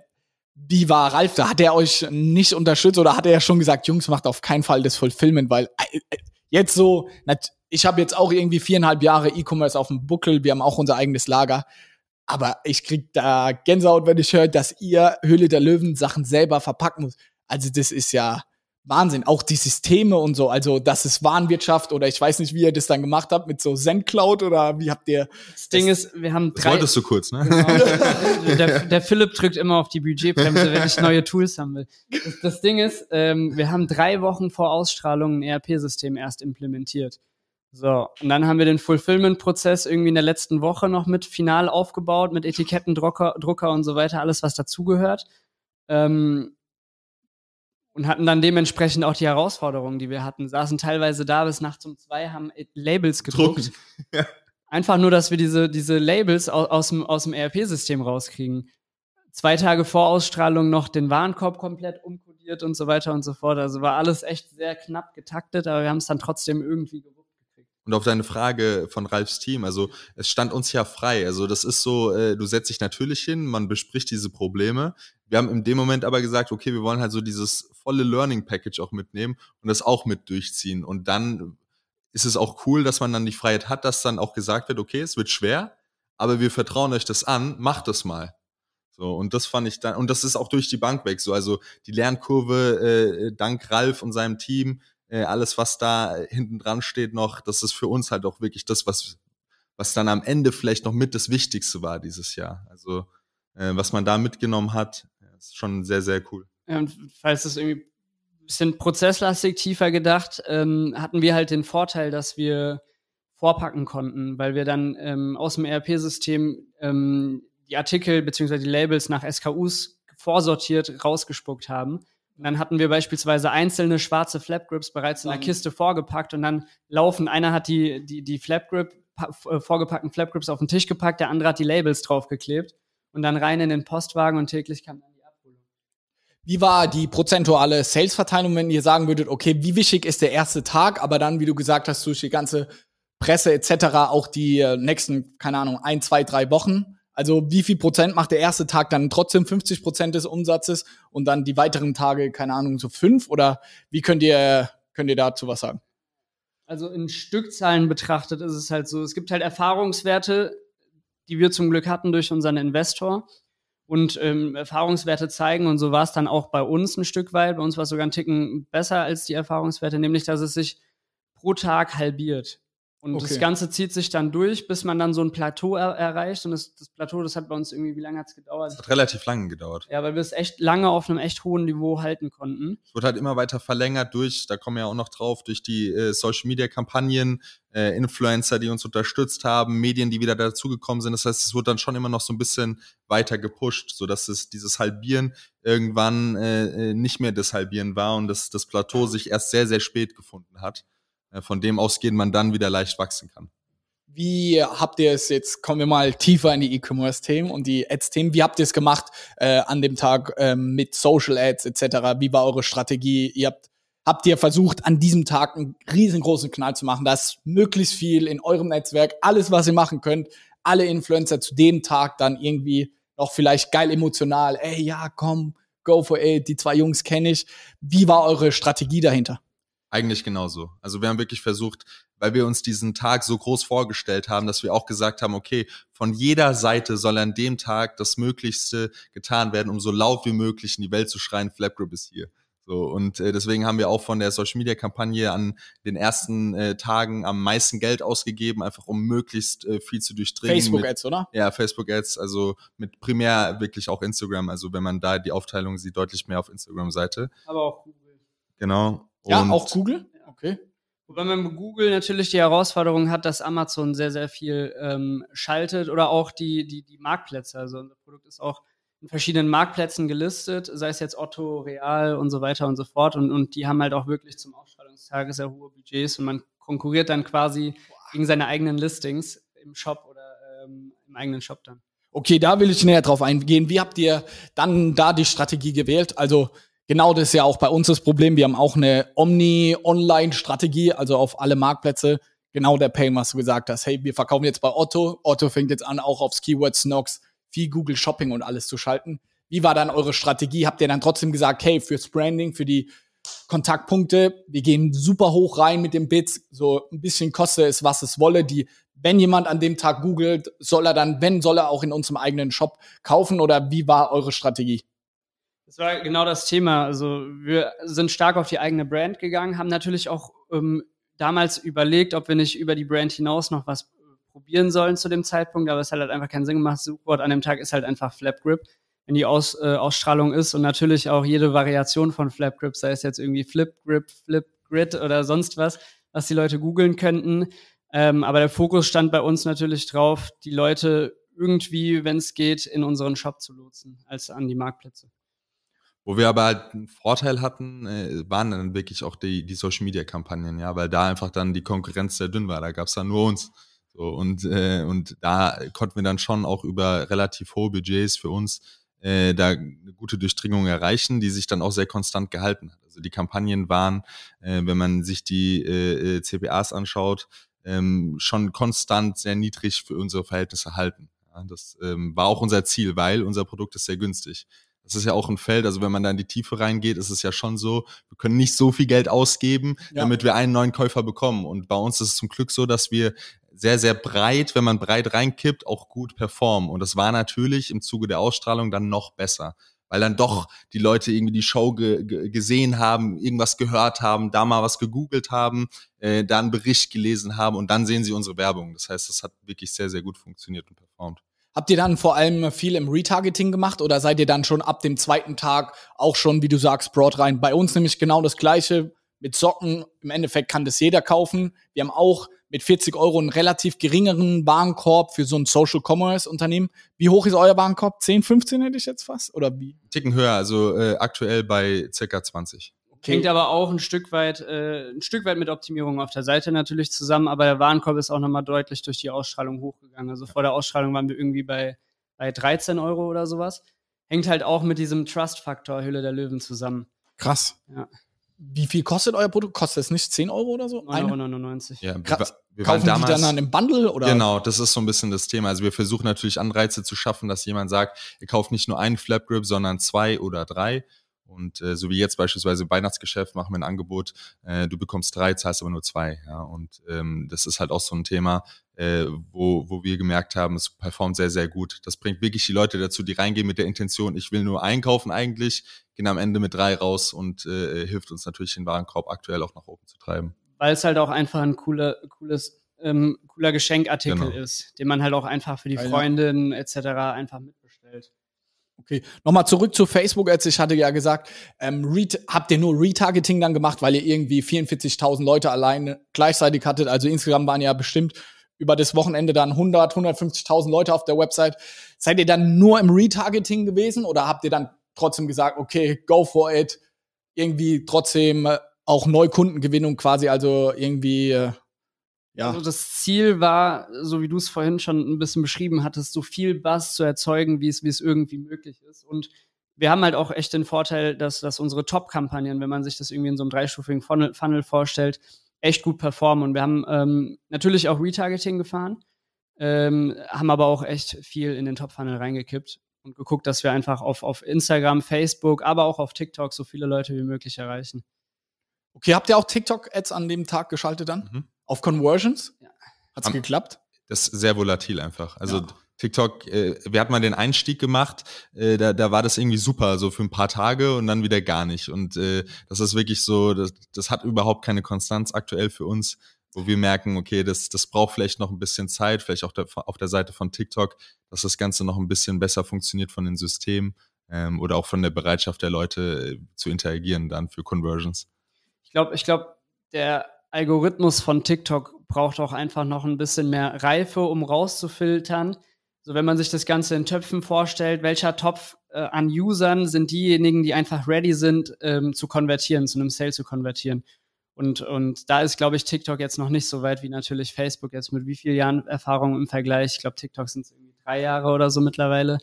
wie war Ralf da? Hat er euch nicht unterstützt oder hat er schon gesagt, Jungs, macht auf keinen Fall das Fulfillment, weil äh, äh, Jetzt so, ich habe jetzt auch irgendwie viereinhalb Jahre E-Commerce auf dem Buckel, wir haben auch unser eigenes Lager. Aber ich krieg da Gänsehaut, wenn ich höre, dass ihr Höhle der Löwen Sachen selber verpacken muss. Also das ist ja, Wahnsinn. Auch die Systeme und so. Also, das ist Warenwirtschaft oder ich weiß nicht, wie ihr das dann gemacht habt mit so ZenCloud oder wie habt ihr. Das Ding ist, wir haben drei. Das wolltest du kurz, ne? Genau. der, der Philipp drückt immer auf die Budgetbremse, wenn ich neue Tools haben will. Das, das Ding ist, ähm, wir haben drei Wochen vor Ausstrahlung ein ERP-System erst implementiert. So, und dann haben wir den Fulfillment-Prozess irgendwie in der letzten Woche noch mit final aufgebaut, mit Etikettendrucker Drucker und so weiter, alles, was dazugehört. Ähm, und hatten dann dementsprechend auch die Herausforderungen, die wir hatten. Saßen teilweise da bis nachts um zwei, haben Labels gedruckt. Ja. Einfach nur, dass wir diese, diese Labels aus, aus dem, aus dem ERP-System rauskriegen. Zwei Tage vor Ausstrahlung noch den Warenkorb komplett umkodiert und so weiter und so fort. Also war alles echt sehr knapp getaktet, aber wir haben es dann trotzdem irgendwie gewuppt. Und auf deine Frage von Ralfs Team, also es stand uns ja frei. Also das ist so, äh, du setzt dich natürlich hin, man bespricht diese Probleme. Wir haben in dem Moment aber gesagt, okay, wir wollen halt so dieses volle Learning Package auch mitnehmen und das auch mit durchziehen. Und dann ist es auch cool, dass man dann die Freiheit hat, dass dann auch gesagt wird, okay, es wird schwer, aber wir vertrauen euch das an, macht das mal. So, und das fand ich dann, und das ist auch durch die Bank weg so. Also die Lernkurve, äh, dank Ralf und seinem Team, äh, alles, was da hinten dran steht noch, das ist für uns halt auch wirklich das, was, was dann am Ende vielleicht noch mit das Wichtigste war dieses Jahr. Also äh, was man da mitgenommen hat, ist schon sehr, sehr cool. Und falls es irgendwie ein bisschen prozesslastig tiefer gedacht, ähm, hatten wir halt den Vorteil, dass wir vorpacken konnten, weil wir dann ähm, aus dem ERP-System ähm, die Artikel bzw. die Labels nach SKUs vorsortiert rausgespuckt haben. Und dann hatten wir beispielsweise einzelne schwarze Flapgrips bereits in der Kiste vorgepackt und dann laufen, einer hat die, die, die Flapgrip, äh, vorgepackten Flapgrips auf den Tisch gepackt, der andere hat die Labels draufgeklebt und dann rein in den Postwagen und täglich kam dann. Wie war die prozentuale Sales-Verteilung, wenn ihr sagen würdet, okay, wie wichtig ist der erste Tag, aber dann, wie du gesagt hast, durch die ganze Presse etc. auch die äh, nächsten, keine Ahnung, ein, zwei, drei Wochen? Also wie viel Prozent macht der erste Tag dann trotzdem 50 Prozent des Umsatzes und dann die weiteren Tage, keine Ahnung, so fünf? Oder wie könnt ihr, könnt ihr dazu was sagen? Also in Stückzahlen betrachtet ist es halt so, es gibt halt Erfahrungswerte, die wir zum Glück hatten durch unseren Investor. Und ähm, Erfahrungswerte zeigen, und so war es dann auch bei uns ein Stück weit, bei uns war es sogar ein Ticken besser als die Erfahrungswerte, nämlich dass es sich pro Tag halbiert. Und okay. das Ganze zieht sich dann durch, bis man dann so ein Plateau er erreicht. Und das, das, Plateau, das hat bei uns irgendwie, wie lange hat es gedauert? Es hat relativ lange gedauert. Ja, weil wir es echt lange auf einem echt hohen Niveau halten konnten. Es wird halt immer weiter verlängert durch, da kommen wir ja auch noch drauf, durch die äh, Social Media Kampagnen, äh, Influencer, die uns unterstützt haben, Medien, die wieder dazugekommen sind. Das heißt, es wird dann schon immer noch so ein bisschen weiter gepusht, sodass es dieses Halbieren irgendwann äh, äh nicht mehr das Halbieren war und das, das Plateau sich erst sehr, sehr spät gefunden hat. Äh, von dem ausgehen man dann wieder leicht wachsen kann. Wie habt ihr es jetzt, kommen wir mal tiefer in die E-Commerce-Themen und die Ads-Themen, wie habt ihr es gemacht äh, an dem Tag ähm, mit Social Ads etc.? Wie war eure Strategie? Ihr habt, habt ihr versucht, an diesem Tag einen riesengroßen Knall zu machen, dass möglichst viel in eurem Netzwerk, alles, was ihr machen könnt, alle Influencer zu dem Tag dann irgendwie noch vielleicht geil emotional, ey, ja, komm, go for it, die zwei Jungs kenne ich. Wie war eure Strategie dahinter? Eigentlich genauso. Also wir haben wirklich versucht, weil wir uns diesen Tag so groß vorgestellt haben, dass wir auch gesagt haben, okay, von jeder Seite soll an dem Tag das Möglichste getan werden, um so laut wie möglich in die Welt zu schreien, Flapgrip ist hier. So, und äh, deswegen haben wir auch von der Social Media Kampagne an den ersten äh, Tagen am meisten Geld ausgegeben, einfach um möglichst äh, viel zu durchdringen. Facebook Ads, mit, oder? Ja, Facebook Ads, also mit primär wirklich auch Instagram. Also wenn man da die Aufteilung sieht, deutlich mehr auf Instagram-Seite. Aber auch Google. Genau. Ja, und auch Google? Okay. Wobei man mit Google natürlich die Herausforderung hat, dass Amazon sehr, sehr viel ähm, schaltet oder auch die, die, die Marktplätze. Also unser Produkt ist auch in verschiedenen Marktplätzen gelistet, sei es jetzt Otto, Real und so weiter und so fort. Und, und die haben halt auch wirklich zum Ausstrahlungstag sehr hohe Budgets und man konkurriert dann quasi gegen seine eigenen Listings im Shop oder ähm, im eigenen Shop dann. Okay, da will ich näher drauf eingehen. Wie habt ihr dann da die Strategie gewählt? Also Genau das ist ja auch bei uns das Problem. Wir haben auch eine Omni-Online-Strategie, also auf alle Marktplätze. Genau der Pain, was du gesagt hast. Hey, wir verkaufen jetzt bei Otto. Otto fängt jetzt an, auch aufs Keyword Snox viel Google Shopping und alles zu schalten. Wie war dann eure Strategie? Habt ihr dann trotzdem gesagt, hey, fürs Branding, für die Kontaktpunkte, wir gehen super hoch rein mit dem Bits, so ein bisschen koste es, was es wolle. Die, wenn jemand an dem Tag googelt, soll er dann, wenn, soll er auch in unserem eigenen Shop kaufen oder wie war eure Strategie? Das war genau das Thema. Also wir sind stark auf die eigene Brand gegangen, haben natürlich auch ähm, damals überlegt, ob wir nicht über die Brand hinaus noch was äh, probieren sollen zu dem Zeitpunkt, aber es hat halt einfach keinen Sinn gemacht. Suchwort an dem Tag ist halt einfach Flap Grip, wenn die Aus, äh, Ausstrahlung ist und natürlich auch jede Variation von Flap Grip, sei es jetzt irgendwie Flip Grip, Flip Grid oder sonst was, was die Leute googeln könnten. Ähm, aber der Fokus stand bei uns natürlich drauf, die Leute irgendwie, wenn es geht, in unseren Shop zu lotsen, als an die Marktplätze. Wo wir aber halt einen Vorteil hatten, äh, waren dann wirklich auch die, die Social Media Kampagnen, ja, weil da einfach dann die Konkurrenz sehr dünn war. Da gab's dann nur uns. So, und, äh, und da konnten wir dann schon auch über relativ hohe Budgets für uns äh, da eine gute Durchdringung erreichen, die sich dann auch sehr konstant gehalten hat. Also die Kampagnen waren, äh, wenn man sich die äh, äh CPAs anschaut, ähm, schon konstant sehr niedrig für unsere Verhältnisse halten. Ja, das ähm, war auch unser Ziel, weil unser Produkt ist sehr günstig das ist ja auch ein Feld, also wenn man da in die Tiefe reingeht, ist es ja schon so, wir können nicht so viel Geld ausgeben, ja. damit wir einen neuen Käufer bekommen. Und bei uns ist es zum Glück so, dass wir sehr, sehr breit, wenn man breit reinkippt, auch gut performen. Und das war natürlich im Zuge der Ausstrahlung dann noch besser. Weil dann doch die Leute irgendwie die Show ge ge gesehen haben, irgendwas gehört haben, da mal was gegoogelt haben, äh, da einen Bericht gelesen haben und dann sehen sie unsere Werbung. Das heißt, das hat wirklich sehr, sehr gut funktioniert und performt. Habt ihr dann vor allem viel im Retargeting gemacht oder seid ihr dann schon ab dem zweiten Tag auch schon, wie du sagst, broad rein? Bei uns nämlich genau das gleiche mit Socken. Im Endeffekt kann das jeder kaufen. Wir haben auch mit 40 Euro einen relativ geringeren Warenkorb für so ein Social Commerce Unternehmen. Wie hoch ist euer Warenkorb? 10, 15 hätte ich jetzt fast? Oder wie? Ticken höher, also äh, aktuell bei circa 20. Okay. Hängt aber auch ein Stück weit, äh, ein Stück weit mit Optimierung auf der Seite natürlich zusammen, aber der Warenkorb ist auch nochmal deutlich durch die Ausstrahlung hochgegangen. Also vor der Ausstrahlung waren wir irgendwie bei, bei 13 Euro oder sowas. Hängt halt auch mit diesem Trust-Faktor Hülle der Löwen zusammen. Krass. Ja. Wie viel kostet euer Produkt? Kostet es nicht 10 Euro oder so? 9,99 Euro. Ja, Krass. Wir, Kaufen damals, die dann an einem Bundle? Oder? Genau, das ist so ein bisschen das Thema. Also wir versuchen natürlich Anreize zu schaffen, dass jemand sagt, ihr kauft nicht nur einen Flapgrip, sondern zwei oder drei. Und äh, so wie jetzt beispielsweise im Weihnachtsgeschäft machen wir ein Angebot, äh, du bekommst drei, zahlst aber nur zwei. Ja? Und ähm, das ist halt auch so ein Thema, äh, wo, wo wir gemerkt haben, es performt sehr, sehr gut. Das bringt wirklich die Leute dazu, die reingehen mit der Intention, ich will nur einkaufen eigentlich, gehen am Ende mit drei raus und äh, hilft uns natürlich, den Warenkorb aktuell auch nach oben zu treiben. Weil es halt auch einfach ein cooler, cooles, ähm, cooler Geschenkartikel genau. ist, den man halt auch einfach für die Freundin etc. einfach mitbestellt. Okay, nochmal zurück zu Facebook. Jetzt ich hatte ja gesagt, ähm, habt ihr nur Retargeting dann gemacht, weil ihr irgendwie 44.000 Leute alleine gleichzeitig hattet. Also Instagram waren ja bestimmt über das Wochenende dann 100, 150.000 Leute auf der Website. Seid ihr dann nur im Retargeting gewesen oder habt ihr dann trotzdem gesagt, okay, go for it, irgendwie trotzdem äh, auch Neukundengewinnung quasi, also irgendwie äh, ja. Also das Ziel war, so wie du es vorhin schon ein bisschen beschrieben hattest, so viel Buzz zu erzeugen, wie es, wie es irgendwie möglich ist. Und wir haben halt auch echt den Vorteil, dass, dass unsere Top-Kampagnen, wenn man sich das irgendwie in so einem dreistufigen Funnel, Funnel vorstellt, echt gut performen. Und wir haben ähm, natürlich auch Retargeting gefahren, ähm, haben aber auch echt viel in den Top-Funnel reingekippt und geguckt, dass wir einfach auf, auf Instagram, Facebook, aber auch auf TikTok so viele Leute wie möglich erreichen. Okay, habt ihr auch TikTok-Ads an dem Tag geschaltet dann? Mhm. Auf Conversions? Ja. Hat es geklappt? Das ist sehr volatil einfach. Also ja. TikTok, äh, wir hatten mal den Einstieg gemacht, äh, da, da war das irgendwie super, so für ein paar Tage und dann wieder gar nicht. Und äh, das ist wirklich so, das, das hat überhaupt keine Konstanz aktuell für uns, wo wir merken, okay, das, das braucht vielleicht noch ein bisschen Zeit, vielleicht auch der, auf der Seite von TikTok, dass das Ganze noch ein bisschen besser funktioniert von den Systemen ähm, oder auch von der Bereitschaft der Leute äh, zu interagieren dann für Conversions. Ich glaube, ich glaube, der Algorithmus von TikTok braucht auch einfach noch ein bisschen mehr Reife, um rauszufiltern. So, wenn man sich das Ganze in Töpfen vorstellt, welcher Topf äh, an Usern sind diejenigen, die einfach ready sind, ähm, zu konvertieren, zu einem Sale zu konvertieren. Und, und da ist, glaube ich, TikTok jetzt noch nicht so weit wie natürlich Facebook jetzt mit wie vielen Jahren Erfahrung im Vergleich. Ich glaube, TikTok sind irgendwie drei Jahre oder so mittlerweile.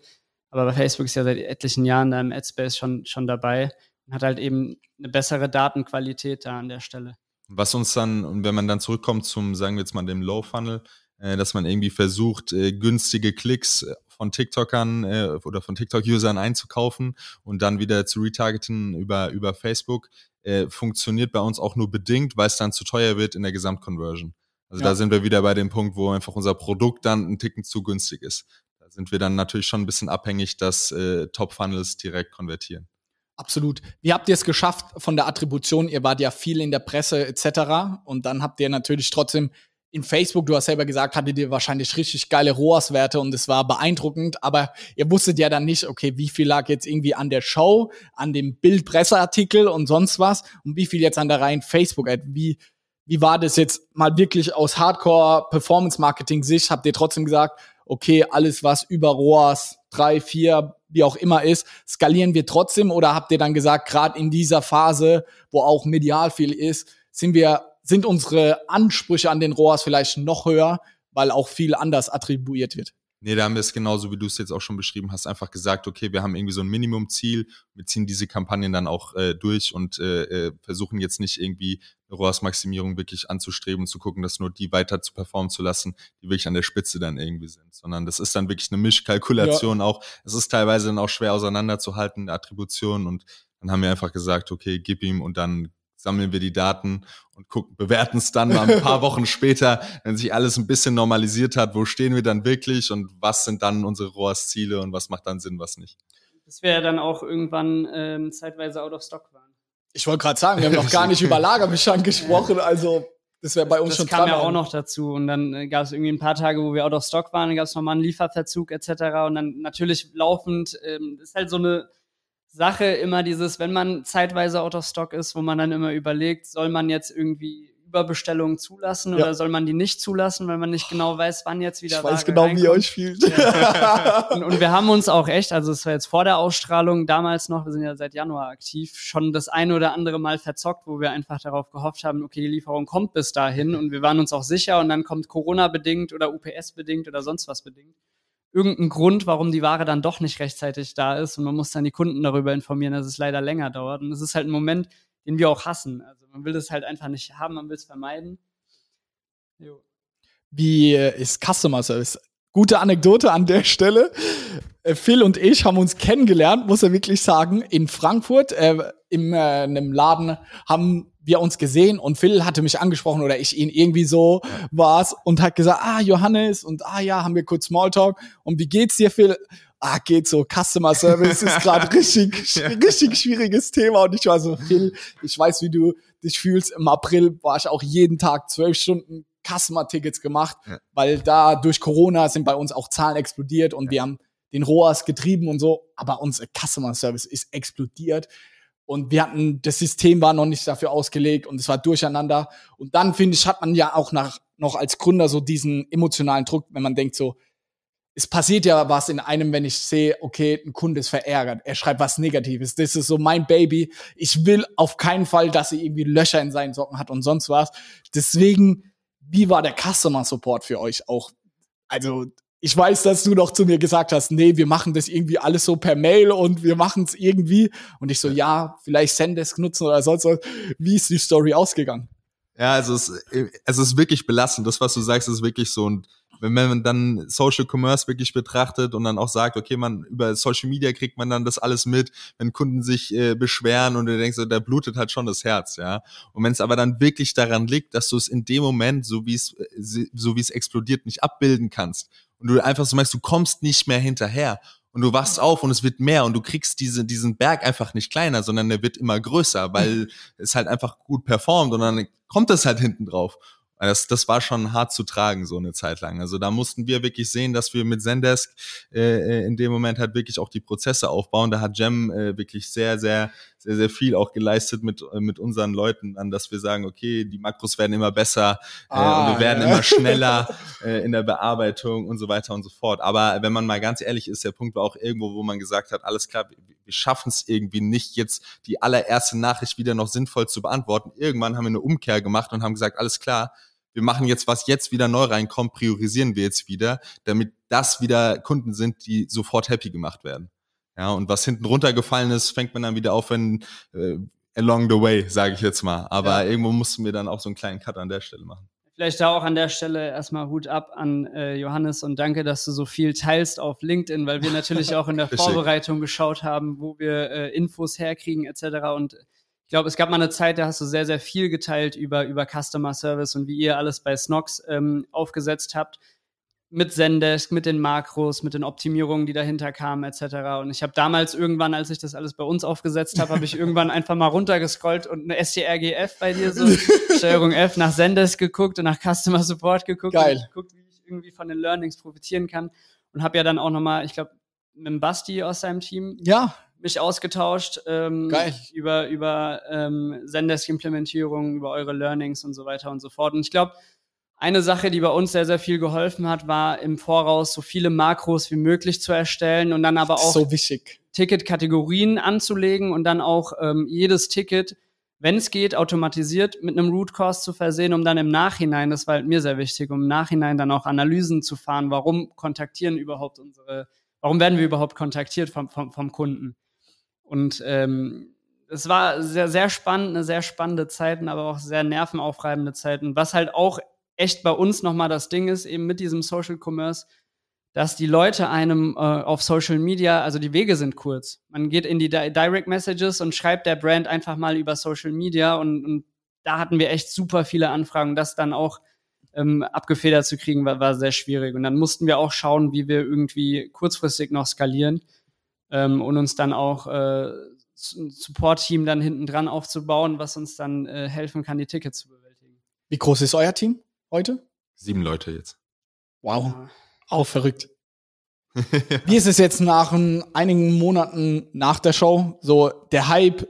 Aber bei Facebook ist ja seit etlichen Jahren da im Adspace schon, schon dabei und hat halt eben eine bessere Datenqualität da an der Stelle. Was uns dann, und wenn man dann zurückkommt zum, sagen wir jetzt mal, dem Low Funnel, äh, dass man irgendwie versucht, äh, günstige Klicks äh, von TikTokern äh, oder von TikTok-Usern einzukaufen und dann wieder zu retargeten über, über Facebook, äh, funktioniert bei uns auch nur bedingt, weil es dann zu teuer wird in der Gesamtconversion. Also ja. da sind wir wieder bei dem Punkt, wo einfach unser Produkt dann ein Ticken zu günstig ist. Da sind wir dann natürlich schon ein bisschen abhängig, dass äh, Top-Funnels direkt konvertieren. Absolut. Wie habt ihr es geschafft von der Attribution? Ihr wart ja viel in der Presse etc. Und dann habt ihr natürlich trotzdem in Facebook, du hast selber gesagt, hattet ihr wahrscheinlich richtig geile ROAS-Werte und es war beeindruckend, aber ihr wusstet ja dann nicht, okay, wie viel lag jetzt irgendwie an der Show, an dem Bild-Presseartikel und sonst was und wie viel jetzt an der reinen Facebook-Ad. Wie, wie war das jetzt mal wirklich aus Hardcore-Performance-Marketing-Sicht? Habt ihr trotzdem gesagt, okay, alles was über ROAS drei, vier, wie auch immer ist, skalieren wir trotzdem oder habt ihr dann gesagt, gerade in dieser Phase, wo auch medial viel ist, sind wir, sind unsere Ansprüche an den ROAS vielleicht noch höher, weil auch viel anders attribuiert wird? Nee, da haben wir es genauso, wie du es jetzt auch schon beschrieben hast, einfach gesagt, okay, wir haben irgendwie so ein Minimumziel, wir ziehen diese Kampagnen dann auch äh, durch und äh, äh versuchen jetzt nicht irgendwie ROAS-Maximierung wirklich anzustreben, zu gucken, dass nur die weiter zu performen zu lassen, die wirklich an der Spitze dann irgendwie sind, sondern das ist dann wirklich eine Mischkalkulation ja. auch. Es ist teilweise dann auch schwer auseinanderzuhalten, Attribution und dann haben wir einfach gesagt, okay, gib ihm und dann sammeln wir die Daten und gucken, bewerten es dann mal ein paar Wochen später, wenn sich alles ein bisschen normalisiert hat, wo stehen wir dann wirklich und was sind dann unsere ROAS-Ziele und was macht dann Sinn, was nicht. Dass wir dann auch irgendwann ähm, zeitweise out of stock waren. Ich wollte gerade sagen, wir haben noch gar nicht über Lagerbestand gesprochen, also das wäre bei uns das schon Das kam ja auch noch dazu und dann äh, gab es irgendwie ein paar Tage, wo wir out of stock waren, dann gab es nochmal einen Lieferverzug etc. Und dann natürlich laufend, ähm, ist halt so eine Sache immer dieses, wenn man zeitweise out of stock ist, wo man dann immer überlegt, soll man jetzt irgendwie Überbestellungen zulassen Ja. oder soll man die nicht zulassen, weil man nicht genau weiß, wann jetzt wieder Ich weiß Ware genau, wie ihr reinkommt? euch fühlt. Und, und wir haben uns auch echt, also es war jetzt vor der Ausstrahlung damals noch, wir sind ja seit Januar aktiv, schon das eine oder andere Mal verzockt, wo wir einfach darauf gehofft haben, okay, die Lieferung kommt bis dahin und wir waren uns auch sicher und dann kommt Corona bedingt oder UPS bedingt oder sonst was bedingt. Irgendein Grund, warum die Ware dann doch nicht rechtzeitig da ist und man muss dann die Kunden darüber informieren, dass es leider länger dauert. Und es ist halt ein Moment, den wir auch hassen. Also man will das halt einfach nicht haben, man will es vermeiden. Jo. Wie äh, ist Customer Service? Gute Anekdote an der Stelle. Äh, Phil und ich haben uns kennengelernt, muss er wirklich sagen, in Frankfurt. Äh, in äh, einem Laden haben wir uns gesehen und Phil hatte mich angesprochen oder ich ihn irgendwie so war's und hat gesagt, ah, Johannes und ah ja, haben wir kurz Smalltalk und wie geht's dir, Phil? Ah, geht so, Customer Service ist gerade richtig, richtig schwieriges Thema und ich war so, Phil, ich weiß, wie du dich fühlst. Im April war ich auch jeden Tag zwölf Stunden Customer-Tickets gemacht, Ja. weil da durch Corona sind bei uns auch Zahlen explodiert und wir haben den ROAS getrieben und so, aber unser Customer Service ist explodiert und wir hatten, das System war noch nicht dafür ausgelegt und es war durcheinander und dann finde ich, hat man ja auch nach, noch als Gründer so diesen emotionalen Druck, wenn man denkt so, es passiert ja was in einem, wenn ich sehe, okay, ein Kunde ist verärgert, er schreibt was Negatives, das ist so mein Baby. Ich will auf keinen Fall, dass er irgendwie Löcher in seinen Socken hat und sonst was. Deswegen, wie war der Customer Support für euch auch? Also, ich weiß, dass du noch zu mir gesagt hast, nee, wir machen das irgendwie alles so per Mail und wir machen es irgendwie. Und ich so, ja, vielleicht Sendesk nutzen oder sonst was. Wie ist die Story ausgegangen? Ja, also es, es ist wirklich belastend. Das, was du sagst, ist wirklich so. Und wenn man dann Social Commerce wirklich betrachtet und dann auch sagt, okay, man über Social Media kriegt man dann das alles mit, wenn Kunden sich äh, beschweren und du denkst, da blutet halt schon das Herz, ja. Und wenn es aber dann wirklich daran liegt, dass du es in dem Moment, so wie es äh, so wie es explodiert, nicht abbilden kannst und du einfach so merkst, du kommst nicht mehr hinterher und du wachst auf und es wird mehr und du kriegst diese, diesen Berg einfach nicht kleiner, sondern der wird immer größer, weil es halt einfach gut performt und dann kommt es halt hinten drauf. Das, das war schon hart zu tragen, so eine Zeit lang. Also da mussten wir wirklich sehen, dass wir mit Zendesk äh, in dem Moment halt wirklich auch die Prozesse aufbauen. Da hat Jem äh, wirklich sehr, sehr, sehr, sehr viel auch geleistet mit, äh, mit unseren Leuten, an dass wir sagen, okay, die Makros werden immer besser äh, Ah, und wir werden ja. immer schneller äh, in der Bearbeitung und so weiter und so fort. Aber wenn man mal ganz ehrlich ist, der Punkt war auch irgendwo, wo man gesagt hat, alles klar, wir schaffen es irgendwie nicht, jetzt die allererste Nachricht wieder noch sinnvoll zu beantworten. Irgendwann haben wir eine Umkehr gemacht und haben gesagt, alles klar, wir machen jetzt, was jetzt wieder neu reinkommt, priorisieren wir jetzt wieder, damit das wieder Kunden sind, die sofort happy gemacht werden. Ja, und was hinten runtergefallen ist, fängt man dann wieder auf, wenn äh, along the way, sage ich jetzt mal. Aber Ja. irgendwo mussten wir dann auch so einen kleinen Cut an der Stelle machen. Vielleicht da auch an der Stelle erstmal Hut ab an äh, Johannes und danke, dass du so viel teilst auf LinkedIn, weil wir natürlich auch in der. Vorbereitung geschaut haben, wo wir äh, Infos herkriegen etc. Und ich glaube, es gab mal eine Zeit, da hast du sehr, sehr viel geteilt über, über Customer Service und wie ihr alles bei Snox ähm, aufgesetzt habt. Mit Zendesk, mit den Makros, mit den Optimierungen, die dahinter kamen, etc. Und ich habe damals irgendwann, als ich das alles bei uns aufgesetzt habe, habe ich irgendwann einfach mal runtergescrollt und eine STRGF bei dir so Steuerung F nach Zendesk geguckt und nach Customer Support geguckt Geil. und geguckt, wie ich irgendwie von den Learnings profitieren kann und habe ja dann auch nochmal, ich glaube, mit dem Basti aus seinem Team Ja, mich ausgetauscht ähm, über über ähm, Zendesk-Implementierung, über eure Learnings und so weiter und so fort. Und ich glaube, eine Sache, die bei uns sehr, sehr viel geholfen hat, war im Voraus so viele Makros wie möglich zu erstellen und dann aber auch so. Ticket-Kategorien anzulegen und dann auch ähm, jedes Ticket, wenn es geht, automatisiert mit einem Root Cause zu versehen, um dann im Nachhinein, das war halt mir sehr wichtig, um im Nachhinein dann auch Analysen zu fahren, warum kontaktieren überhaupt unsere, warum werden wir überhaupt kontaktiert vom, vom, vom Kunden. Und ähm, es war sehr, sehr spannend, eine sehr spannende Zeiten, aber auch sehr nervenaufreibende Zeiten. Was halt auch echt bei uns nochmal das Ding ist, eben mit diesem Social Commerce, dass die Leute einem äh, auf Social Media, also die Wege sind kurz. Man geht in die Di Direct Messages und schreibt der Brand einfach mal über Social Media und, und da hatten wir echt super viele Anfragen. Das dann auch ähm, abgefedert zu kriegen, war, war sehr schwierig. Und dann mussten wir auch schauen, wie wir irgendwie kurzfristig noch skalieren ähm, und uns dann auch äh, ein Support-Team dann hinten dran aufzubauen, was uns dann äh, helfen kann, die Tickets zu bewältigen. Wie groß ist euer Team heute? Sieben Leute jetzt. Wow, auch verrückt. Wie ist es jetzt nach ein, einigen Monaten nach der Show? So der Hype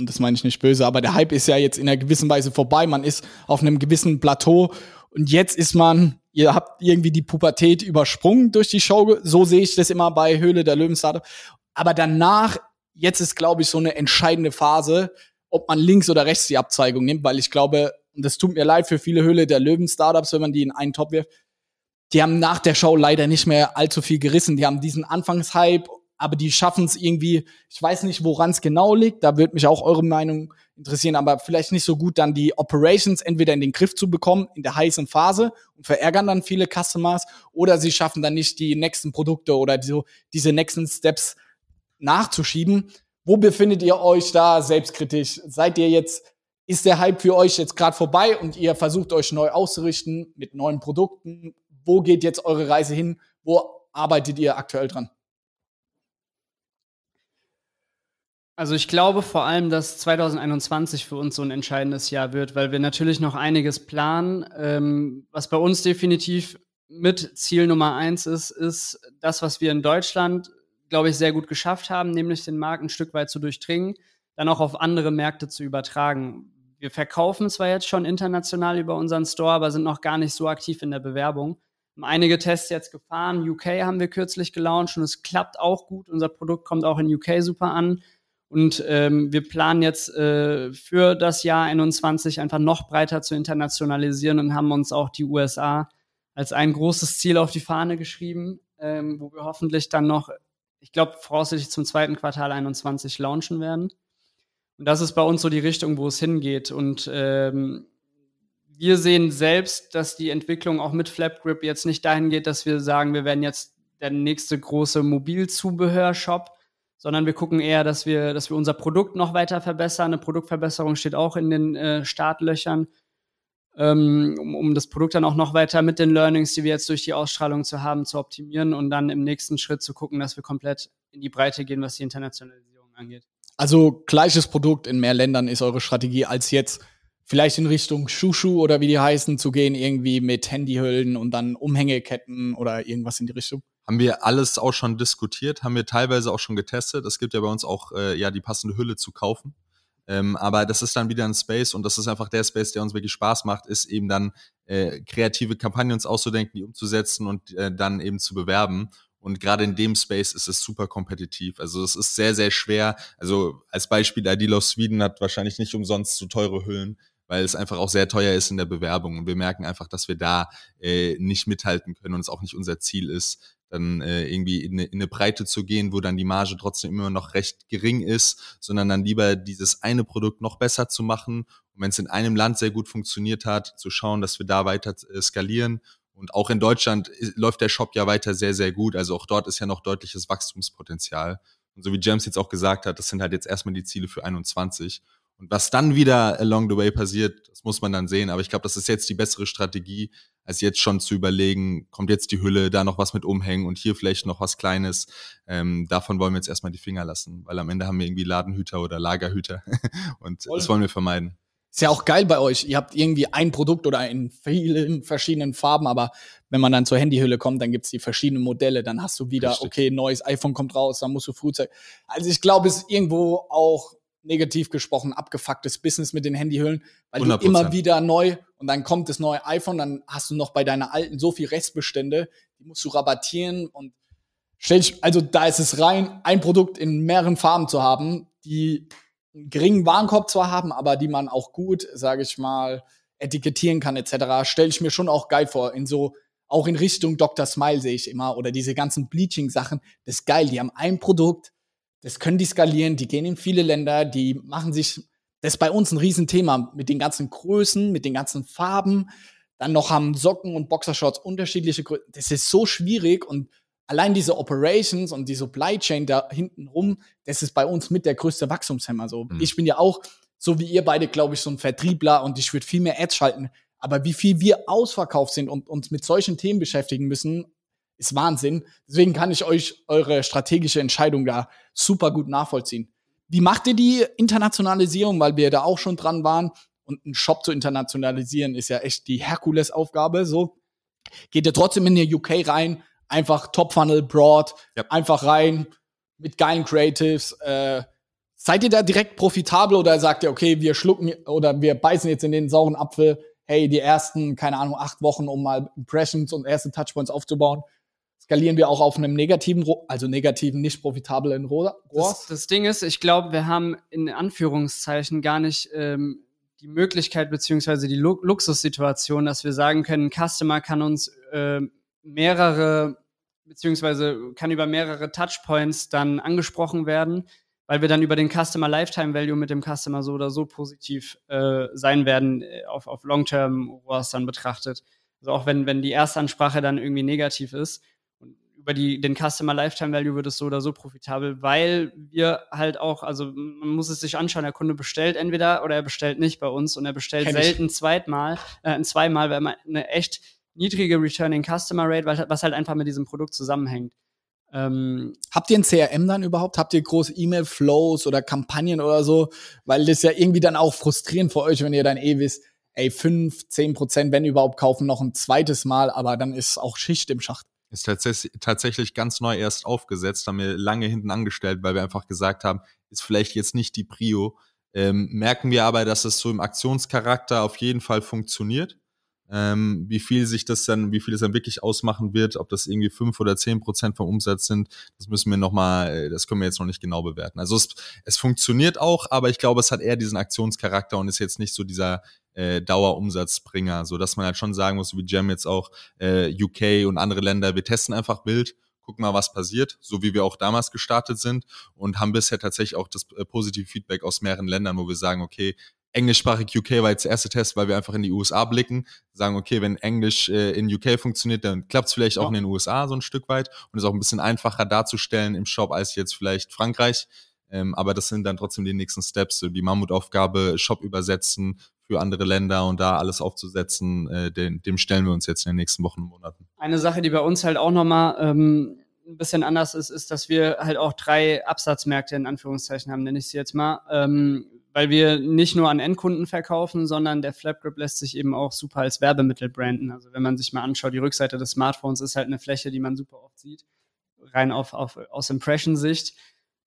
und das meine ich nicht böse, aber der Hype ist ja jetzt in einer gewissen Weise vorbei. Man ist auf einem gewissen Plateau und jetzt ist man, ihr habt irgendwie die Pubertät übersprungen durch die Show. So sehe ich das immer bei Höhle der Löwen Startup. Aber danach, jetzt ist, glaube ich, so eine entscheidende Phase, ob man links oder rechts die Abzweigung nimmt, weil ich glaube, und das tut mir leid für viele Höhle der Löwen Startups, wenn man die in einen Top wirft, die haben nach der Show leider nicht mehr allzu viel gerissen. Die haben diesen Anfangshype, aber die schaffen es irgendwie, ich weiß nicht, woran es genau liegt, da würde mich auch eure Meinung interessieren, aber vielleicht nicht so gut dann die Operations entweder in den Griff zu bekommen in der heißen Phase und verärgern dann viele Customers oder sie schaffen dann nicht die nächsten Produkte oder so diese nächsten Steps nachzuschieben. Wo befindet ihr euch da selbstkritisch? Seid ihr jetzt ist der Hype für euch jetzt gerade vorbei und ihr versucht euch neu auszurichten mit neuen Produkten? Wo geht jetzt eure Reise hin? Wo arbeitet ihr aktuell dran? Also ich glaube vor allem, dass 2021 für uns so ein entscheidendes Jahr wird, weil wir natürlich noch einiges planen. Ähm, was bei uns definitiv mit Ziel Nummer eins ist, ist das, was wir in Deutschland, glaube ich, sehr gut geschafft haben, nämlich den Markt ein Stück weit zu durchdringen, dann auch auf andere Märkte zu übertragen wir verkaufen zwar jetzt schon international über unseren Store, aber sind noch gar nicht so aktiv in der Bewerbung. Haben einige Tests jetzt gefahren. UK haben wir kürzlich gelauncht und es klappt auch gut. Unser Produkt kommt auch in UK super an. Und ähm, wir planen jetzt äh, für das Jahr 21 einfach noch breiter zu internationalisieren und haben uns auch die USA als ein großes Ziel auf die Fahne geschrieben, ähm, wo wir hoffentlich dann noch, ich glaube, voraussichtlich zum zweiten Quartal 21 launchen werden. Und das ist bei uns so die Richtung, wo es hingeht. Und ähm, wir sehen selbst, dass die Entwicklung auch mit FlapGrip jetzt nicht dahin geht, dass wir sagen, wir werden jetzt der nächste große Mobilzubehör-Shop, sondern wir gucken eher, dass wir, dass wir unser Produkt noch weiter verbessern. Eine Produktverbesserung steht auch in den äh, Startlöchern, ähm, um, um das Produkt dann auch noch weiter mit den Learnings, die wir jetzt durch die Ausstrahlung zu haben, zu optimieren und dann im nächsten Schritt zu gucken, dass wir komplett in die Breite gehen, was die Internationalisierung angeht. Also gleiches Produkt in mehr Ländern ist eure Strategie, als jetzt vielleicht in Richtung Shushu oder wie die heißen zu gehen, irgendwie mit Handyhüllen und dann Umhängeketten oder irgendwas in die Richtung? Haben wir alles auch schon diskutiert, haben wir teilweise auch schon getestet. Es gibt ja bei uns auch äh, ja die passende Hülle zu kaufen. Ähm, aber das ist dann wieder ein Space und das ist einfach der Space, der uns wirklich Spaß macht, ist eben dann äh, kreative Kampagnen uns auszudenken, die umzusetzen und äh, dann eben zu bewerben. Und gerade in dem Space ist es super kompetitiv. Also es ist sehr, sehr schwer. Also als Beispiel, Adilos Sweden hat wahrscheinlich nicht umsonst so teure Hüllen, weil es einfach auch sehr teuer ist in der Bewerbung. Und wir merken einfach, dass wir da äh, nicht mithalten können und es auch nicht unser Ziel ist, dann äh, irgendwie in eine, in eine Breite zu gehen, wo dann die Marge trotzdem immer noch recht gering ist, sondern dann lieber dieses eine Produkt noch besser zu machen. Und wenn es in einem Land sehr gut funktioniert hat, zu schauen, dass wir da weiter äh, skalieren und auch in Deutschland läuft der Shop ja weiter sehr, sehr gut. Also auch dort ist ja noch deutliches Wachstumspotenzial. Und so wie James jetzt auch gesagt hat, das sind halt jetzt erstmal die Ziele für 21. Und was dann wieder along the way passiert, das muss man dann sehen. Aber ich glaube, das ist jetzt die bessere Strategie, als jetzt schon zu überlegen, kommt jetzt die Hülle, da noch was mit umhängen und hier vielleicht noch was Kleines. Ähm, davon wollen wir jetzt erstmal die Finger lassen, weil am Ende haben wir irgendwie Ladenhüter oder Lagerhüter und Voll. das wollen wir vermeiden. Ist ja auch geil bei euch. Ihr habt irgendwie ein Produkt oder in vielen verschiedenen Farben, aber wenn man dann zur Handyhülle kommt, dann gibt's die verschiedenen Modelle. Dann hast du wieder, Richtig. okay, neues iPhone kommt raus, dann musst du frühzeitig. Also ich glaube, es ist irgendwo auch negativ gesprochen abgefucktes Business mit den Handyhüllen, weil 100%. du immer wieder neu und dann kommt das neue iPhone, dann hast du noch bei deiner alten so viel Restbestände, die musst du rabattieren und stell dich, also da ist es rein, ein Produkt in mehreren Farben zu haben, die geringen Warenkorb zwar haben, aber die man auch gut, sage ich mal, etikettieren kann etc., stelle ich mir schon auch geil vor. In so, auch in Richtung Dr. Smile sehe ich immer, oder diese ganzen Bleaching-Sachen, das ist geil. Die haben ein Produkt, das können die skalieren, die gehen in viele Länder, die machen sich, das ist bei uns ein Riesenthema mit den ganzen Größen, mit den ganzen Farben. Dann noch haben Socken und Boxershorts unterschiedliche Größen. Das ist so schwierig und allein diese Operations und die Supply Chain da hinten rum, das ist bei uns mit der größte Wachstumshemmer. So, mhm. ich bin ja auch, so wie ihr beide, glaube ich, so ein Vertriebler und ich würde viel mehr Ads schalten. Aber wie viel wir ausverkauft sind und uns mit solchen Themen beschäftigen müssen, ist Wahnsinn. Deswegen kann ich euch eure strategische Entscheidung da super gut nachvollziehen. Wie macht ihr die Internationalisierung? Weil wir da auch schon dran waren. Und einen Shop zu internationalisieren ist ja echt die Herkulesaufgabe. So geht ihr trotzdem in die UK rein, einfach Top Funnel, Broad, ja. einfach rein mit geilen Creatives. Äh, Seid ihr da direkt profitabel oder sagt ihr, okay, wir schlucken oder wir beißen jetzt in den sauren Apfel, hey, die ersten, keine Ahnung, acht Wochen, um mal Impressions und erste Touchpoints aufzubauen, skalieren wir auch auf einem negativen, also negativen, nicht profitablen Rohr? Das, das Ding ist, ich glaube, wir haben in Anführungszeichen gar nicht ähm, die Möglichkeit beziehungsweise die Lu Luxussituation, dass wir sagen können, ein Customer kann uns äh, mehrere beziehungsweise kann über mehrere Touchpoints dann angesprochen werden weil wir dann über den Customer Lifetime Value mit dem Customer so oder so positiv äh, sein werden, äh, auf, auf Long-Term ROAS dann betrachtet. Also auch wenn, wenn die Erstansprache dann irgendwie negativ ist. Und über die, den Customer Lifetime Value wird es so oder so profitabel, weil wir halt auch, also man muss es sich anschauen, der Kunde bestellt entweder oder er bestellt nicht bei uns und er bestellt Kenn selten ich. zweitmal, äh, zweimal, weil man eine echt niedrige Returning Customer Rate, was halt einfach mit diesem Produkt zusammenhängt. Ähm, Habt ihr ein CRM dann überhaupt? Habt ihr große E-Mail-Flows oder Kampagnen oder so? Weil das ja irgendwie dann auch frustrierend für euch, wenn ihr dann eh wisst, ey, fünf, zehn Prozent, wenn überhaupt, kaufen noch ein zweites Mal, aber dann ist auch Schicht im Schacht. Ist tatsächlich ganz neu erst aufgesetzt, haben wir lange hinten angestellt, weil wir einfach gesagt haben, ist vielleicht jetzt nicht die Prio. Ähm, merken wir aber, dass es so im Aktionscharakter auf jeden Fall funktioniert. Ähm, wie viel sich das dann, wie viel es dann wirklich ausmachen wird, ob das irgendwie fünf oder zehn Prozent vom Umsatz sind, das müssen wir nochmal, äh, das können wir jetzt noch nicht genau bewerten. Also es, es funktioniert auch, aber ich glaube, es hat eher diesen Aktionscharakter und ist jetzt nicht so dieser äh, Dauerumsatzbringer, so dass man halt schon sagen muss, wie Jam jetzt auch äh, UK und andere Länder, wir testen einfach Bild gucken mal, was passiert, so wie wir auch damals gestartet sind und haben bisher tatsächlich auch das äh, positive Feedback aus mehreren Ländern, wo wir sagen, okay, englischsprachig UK war jetzt der erste Test, weil wir einfach in die USA blicken, sagen, okay, wenn Englisch äh, in UK funktioniert, dann klappt es vielleicht auch in den USA so ein Stück weit und ist auch ein bisschen einfacher darzustellen im Shop als jetzt vielleicht Frankreich. Ähm, aber das sind dann trotzdem die nächsten Steps, so die Mammutaufgabe, Shop übersetzen für andere Länder und da alles aufzusetzen, äh, dem, dem stellen wir uns jetzt in den nächsten Wochen und Monaten. Eine Sache, die bei uns halt auch nochmal ähm, ein bisschen anders ist, ist, dass wir halt auch drei Absatzmärkte in Anführungszeichen haben, nenne ich sie jetzt mal. Ähm, weil wir nicht nur an Endkunden verkaufen, sondern der Flapgrip lässt sich eben auch super als Werbemittel branden. Also wenn man sich mal anschaut, die Rückseite des Smartphones ist halt eine Fläche, die man super oft sieht, rein auf, auf aus Impression-Sicht.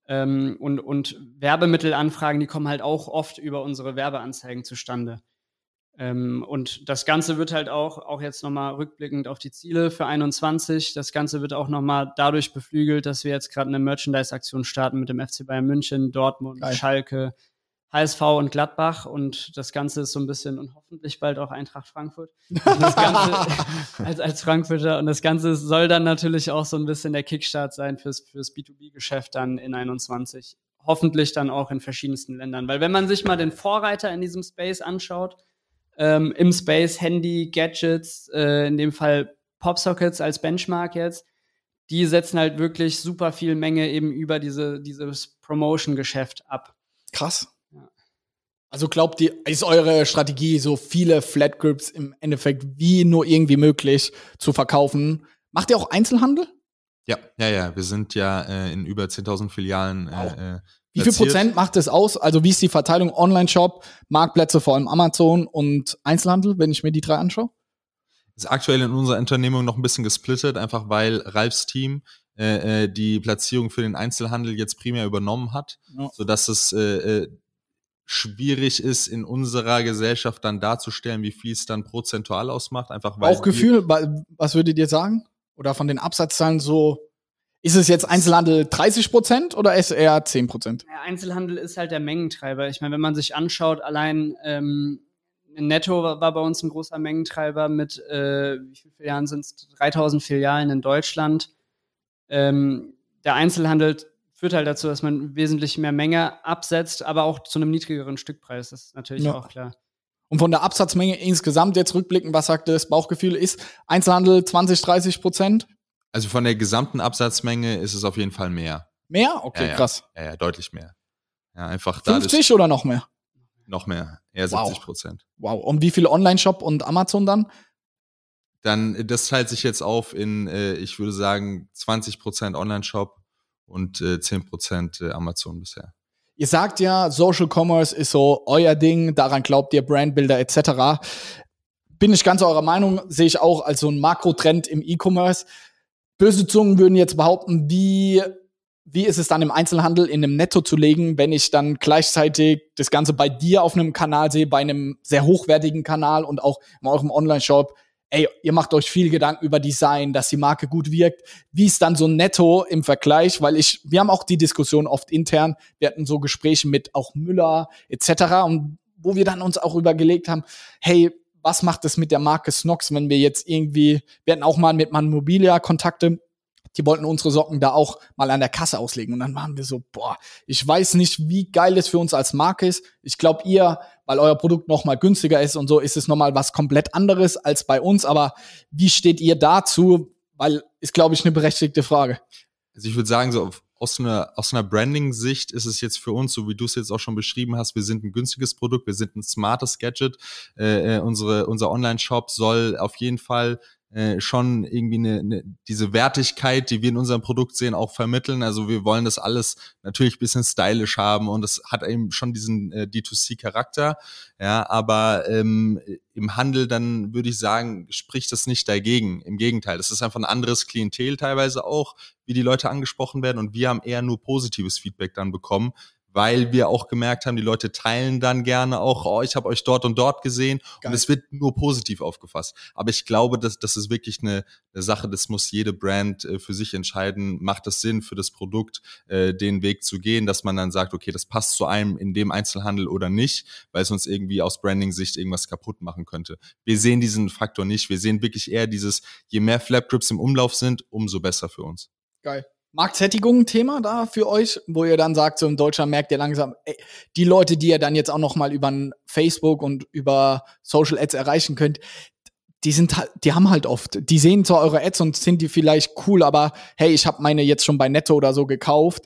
Ähm, und, und Werbemittelanfragen, die kommen halt auch oft über unsere Werbeanzeigen zustande. Ähm, und das Ganze wird halt auch, auch jetzt nochmal rückblickend auf die Ziele für 21, das Ganze wird auch nochmal dadurch beflügelt, dass wir jetzt gerade eine Merchandise-Aktion starten mit dem FC Bayern München, Dortmund, Geil. Schalke, HSV und Gladbach und das Ganze ist so ein bisschen und hoffentlich bald auch Eintracht Frankfurt. Das Ganze, als, als Frankfurter und das Ganze soll dann natürlich auch so ein bisschen der Kickstart sein fürs, fürs B2B-Geschäft dann in 21. Hoffentlich dann auch in verschiedensten Ländern. Weil wenn man sich mal den Vorreiter in diesem Space anschaut, ähm, im Space Handy, Gadgets, äh, in dem Fall Popsockets als Benchmark jetzt, die setzen halt wirklich super viel Menge eben über diese, dieses Promotion-Geschäft ab. Krass. Also glaubt ihr, ist eure Strategie, so viele Flat Grips im Endeffekt wie nur irgendwie möglich zu verkaufen? Macht ihr auch Einzelhandel? Ja, ja, ja. Wir sind ja äh, in über 10.000 Filialen. Wow. Äh, äh wie viel Prozent macht es aus? Also wie ist die Verteilung Online-Shop, Marktplätze, vor allem Amazon und Einzelhandel, wenn ich mir die drei anschaue? Ist aktuell in unserer Unternehmung noch ein bisschen gesplittet, einfach weil Ralfs Team äh, äh die Platzierung für den Einzelhandel jetzt primär übernommen hat, ja. sodass es äh, äh schwierig ist, in unserer Gesellschaft dann darzustellen, wie viel es dann prozentual ausmacht. Einfach weil Bauchgefühl, was würdet ihr sagen? Oder von den Absatzzahlen so, ist es jetzt Einzelhandel 30 Prozent oder ist eher 10 Prozent? Ja, Einzelhandel ist halt der Mengentreiber. Ich meine, wenn man sich anschaut, allein ähm, Netto war, war bei uns ein großer Mengentreiber mit, äh, wie viele Filialen sind es? 3000 Filialen in Deutschland. Ähm, der Einzelhandel führt halt dazu, dass man wesentlich mehr Menge absetzt, aber auch zu einem niedrigeren Stückpreis. Das ist natürlich ja. auch klar. Und von der Absatzmenge insgesamt jetzt rückblicken, was sagt das Bauchgefühl ist? Einzelhandel 20, 30 Prozent? Also von der gesamten Absatzmenge ist es auf jeden Fall mehr. Mehr? Okay, ja, ja. krass. Ja, ja, deutlich mehr. Ja, einfach 50 oder noch mehr? Noch mehr, eher 70 Prozent. Wow. wow. Und wie viel Online-Shop und Amazon dann? Dann, das teilt sich jetzt auf in, äh, ich würde sagen, 20 Prozent Online-Shop, und äh, 10% äh, Amazon bisher. Ihr sagt ja, Social Commerce ist so euer Ding, daran glaubt ihr, Brandbuilder etc. Bin ich ganz eurer Meinung, sehe ich auch als so ein Makrotrend im E-Commerce. Böse Zungen würden jetzt behaupten, wie wie ist es dann im Einzelhandel in einem Netto zu legen, wenn ich dann gleichzeitig das Ganze bei dir auf einem Kanal sehe, bei einem sehr hochwertigen Kanal und auch in eurem Online-Shop? Ey, ihr macht euch viel Gedanken über Design, dass die Marke gut wirkt. Wie ist dann so netto im Vergleich? Weil ich, wir haben auch die Diskussion oft intern. Wir hatten so Gespräche mit auch Müller etc. Und wo wir dann uns auch übergelegt haben, hey, was macht es mit der Marke Snox, wenn wir jetzt irgendwie, wir hatten auch mal mit Manmobilia Kontakte, die wollten unsere Socken da auch mal an der Kasse auslegen. Und dann waren wir so, boah, ich weiß nicht, wie geil es für uns als Marke ist. Ich glaube, ihr, weil euer Produkt noch mal günstiger ist und so, ist es noch mal was komplett anderes als bei uns. Aber wie steht ihr dazu? Weil ist, glaube ich, eine berechtigte Frage. Also ich würde sagen, so aus einer, aus einer Branding-Sicht ist es jetzt für uns, so wie du es jetzt auch schon beschrieben hast, wir sind ein günstiges Produkt, wir sind ein smartes Gadget. Äh, äh unsere, unser Online-Shop soll auf jeden Fall äh, schon irgendwie eine, eine, diese Wertigkeit, die wir in unserem Produkt sehen, auch vermitteln. Also wir wollen das alles natürlich bisschen stylisch haben und es hat eben schon diesen äh, D2C-Charakter. Ja, aber ähm, im Handel dann würde ich sagen, spricht das nicht dagegen. Im Gegenteil, das ist einfach ein anderes Klientel teilweise auch, wie die Leute angesprochen werden und wir haben eher nur positives Feedback dann bekommen, weil wir auch gemerkt haben, die Leute teilen dann gerne auch, oh, ich habe euch dort und dort gesehen Geil. und es wird nur positiv aufgefasst. Aber ich glaube, dass das ist wirklich eine, eine Sache, das muss jede Brand äh, für sich entscheiden, macht es Sinn für das Produkt, äh, den Weg zu gehen, dass man dann sagt, okay, das passt zu einem in dem Einzelhandel oder nicht, weil es uns irgendwie aus Branding-Sicht irgendwas kaputt machen könnte. Wir sehen diesen Faktor nicht. Wir sehen wirklich eher dieses, je mehr Flapgrips im Umlauf sind, umso besser für uns. Geil. Marktsättigung ein Thema da für euch, wo ihr dann sagt, so in Deutschland merkt ihr langsam, ey, die Leute, die ihr dann jetzt auch noch mal über Facebook und über Social Ads erreichen könnt, die sind halt, die haben halt oft, die sehen zwar eure Ads und sind die vielleicht cool, aber hey, ich habe meine jetzt schon bei Netto oder so gekauft.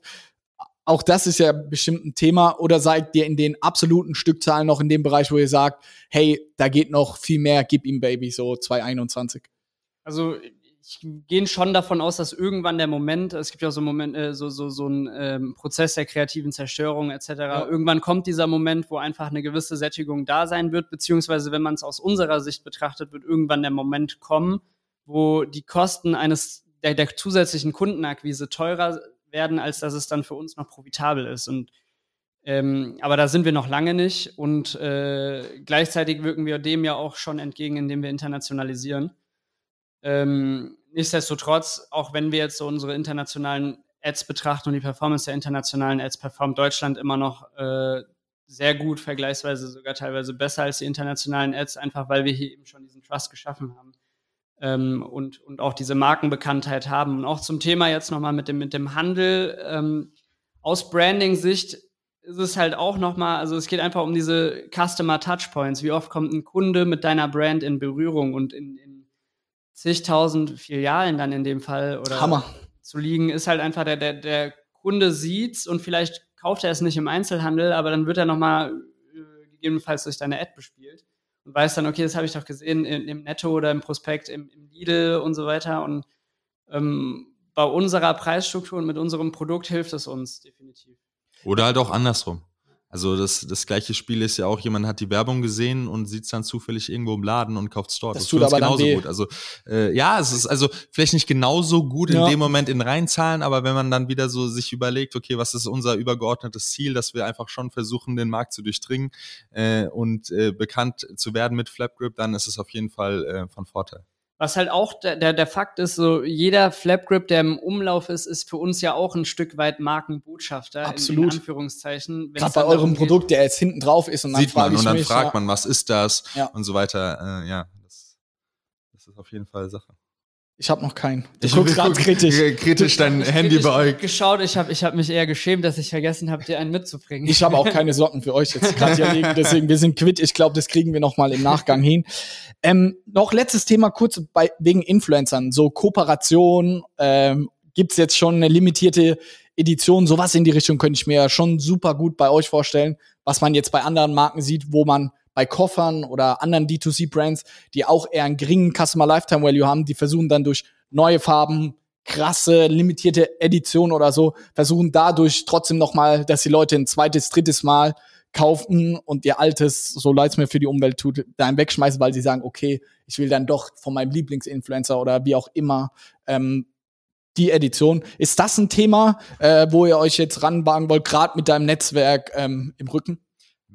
Auch das ist ja bestimmt ein Thema. Oder seid ihr in den absoluten Stückzahlen noch in dem Bereich, wo ihr sagt, hey, da geht noch viel mehr, gib ihm Baby, so 221? Also ich gehe schon davon aus, dass irgendwann der Moment, es gibt ja so einen Moment, äh, so, so, so ein ähm, Prozess der kreativen Zerstörung etc. Ja. Irgendwann kommt dieser Moment, wo einfach eine gewisse Sättigung da sein wird, beziehungsweise wenn man es aus unserer Sicht betrachtet, wird irgendwann der Moment kommen, wo die Kosten eines der, der zusätzlichen Kundenakquise teurer werden, als dass es dann für uns noch profitabel ist. Und ähm, aber da sind wir noch lange nicht und äh, gleichzeitig wirken wir dem ja auch schon entgegen, indem wir internationalisieren. Ähm, nichtsdestotrotz, auch wenn wir jetzt so unsere internationalen Ads betrachten und die Performance der internationalen Ads, performt Deutschland immer noch äh, sehr gut, vergleichsweise sogar teilweise besser als die internationalen Ads, einfach weil wir hier eben schon diesen Trust geschaffen haben. Ähm, und, und auch diese Markenbekanntheit haben. Und auch zum Thema jetzt nochmal mit dem, mit dem Handel. Ähm, aus Branding-Sicht ist es halt auch nochmal, also es geht einfach um diese Customer Touchpoints. Wie oft kommt ein Kunde mit deiner Brand in Berührung und in, in zigtausend Filialen dann in dem Fall oder Hammer. zu liegen, ist halt einfach der, der, der Kunde sieht's und vielleicht kauft er es nicht im Einzelhandel, aber dann wird er nochmal äh, gegebenenfalls durch deine Ad bespielt und weiß dann, okay, das habe ich doch gesehen im, im Netto oder im Prospekt, im, im Lidl und so weiter. Und ähm, bei unserer Preisstruktur und mit unserem Produkt hilft es uns definitiv. Oder halt auch andersrum. Also das, das gleiche Spiel ist ja auch, jemand hat die Werbung gesehen und sieht es dann zufällig irgendwo im Laden und kauft es dort. Das, das tut aber genauso gut. Also äh, ja, es ist also vielleicht nicht genauso gut ja. in dem Moment in Reinzahlen, aber wenn man dann wieder so sich überlegt, okay, was ist unser übergeordnetes Ziel, dass wir einfach schon versuchen, den Markt zu durchdringen äh, und äh, bekannt zu werden mit Flapgrip, dann ist es auf jeden Fall äh, von Vorteil. Was halt auch der, der, der Fakt ist, so jeder Flapgrip, der im Umlauf ist, ist für uns ja auch ein Stück weit Markenbotschafter. Absolut. In, in Anführungszeichen. Gerade bei eurem Produkt, der jetzt hinten drauf ist und dann Sieht man und dann mich, fragt ja. man, was ist das ja. und so weiter. Äh, ja, das, das ist auf jeden Fall Sache. Ich habe noch keinen. Du ich guckst gerade kritisch. Kritisch dein ich, Handy euch. geschaut, ich habe ich hab mich eher geschämt, dass ich vergessen habe, dir einen mitzubringen. Ich habe auch keine Socken für euch jetzt gerade hier liegen, deswegen wir sind quitt. Ich glaube, das kriegen wir noch mal im Nachgang hin. Ähm, noch letztes Thema kurz bei, wegen Influencern. So Kooperation, ähm, gibt's jetzt schon eine limitierte Edition, sowas in die Richtung könnte ich mir schon super gut bei euch vorstellen, was man jetzt bei anderen Marken sieht, wo man bei Koffern oder anderen D2C-Brands, die auch eher einen geringen Customer Lifetime Value haben, die versuchen dann durch neue Farben, krasse, limitierte Edition oder so, versuchen dadurch trotzdem nochmal, dass die Leute ein zweites, drittes Mal kaufen und ihr altes, so leid es mir für die Umwelt tut, dann wegschmeißen, weil sie sagen, okay, ich will dann doch von meinem Lieblingsinfluencer oder wie auch immer ähm, die Edition. Ist das ein Thema, äh, wo ihr euch jetzt ranwagen wollt, gerade mit deinem Netzwerk ähm, im Rücken?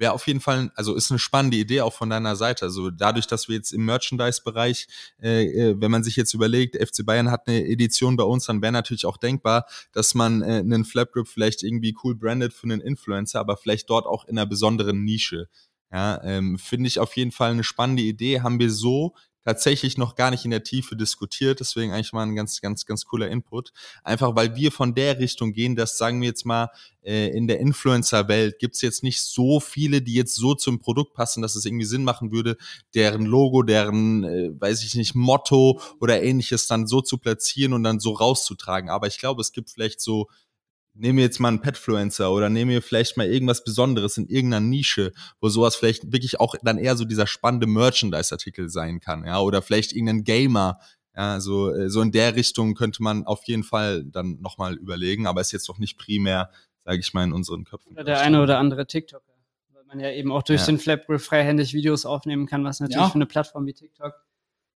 Wäre auf jeden Fall, also ist eine spannende Idee auch von deiner Seite. Also dadurch, dass wir jetzt im Merchandise-Bereich, äh, äh wenn man sich jetzt überlegt, FC Bayern hat eine Edition bei uns, dann wäre natürlich auch denkbar, dass man äh, einen Flapgrip vielleicht irgendwie cool brandet für einen Influencer, aber vielleicht dort auch in einer besonderen Nische. Ja, ähm, finde ich auf jeden Fall eine spannende Idee. Haben wir so tatsächlich noch gar nicht in der Tiefe diskutiert. Deswegen eigentlich mal ein ganz, ganz, ganz cooler Input. Einfach weil wir von der Richtung gehen, dass sagen wir jetzt mal, äh, in der Influencer-Welt gibt's jetzt nicht so viele, die jetzt so zum Produkt passen, dass es irgendwie Sinn machen würde, deren Logo, deren, äh, weiß ich nicht, Motto oder ähnliches dann so zu platzieren und dann so rauszutragen. Aber ich glaube, es gibt vielleicht so nehme jetzt mal einen Petfluencer oder nehme mir vielleicht mal irgendwas Besonderes in irgendeiner Nische, wo sowas vielleicht wirklich auch dann eher so dieser spannende Merchandise-Artikel sein kann, ja, oder vielleicht irgendein Gamer, ja, so, äh, so in der Richtung könnte man auf jeden Fall dann nochmal überlegen, aber ist jetzt doch nicht primär, sage ich mal, in unseren Köpfen. Oder der eine oder andere TikToker, weil man ja eben auch durch ja. den Flapgrill freihändig Videos aufnehmen kann, was natürlich ja. für eine Plattform wie TikTok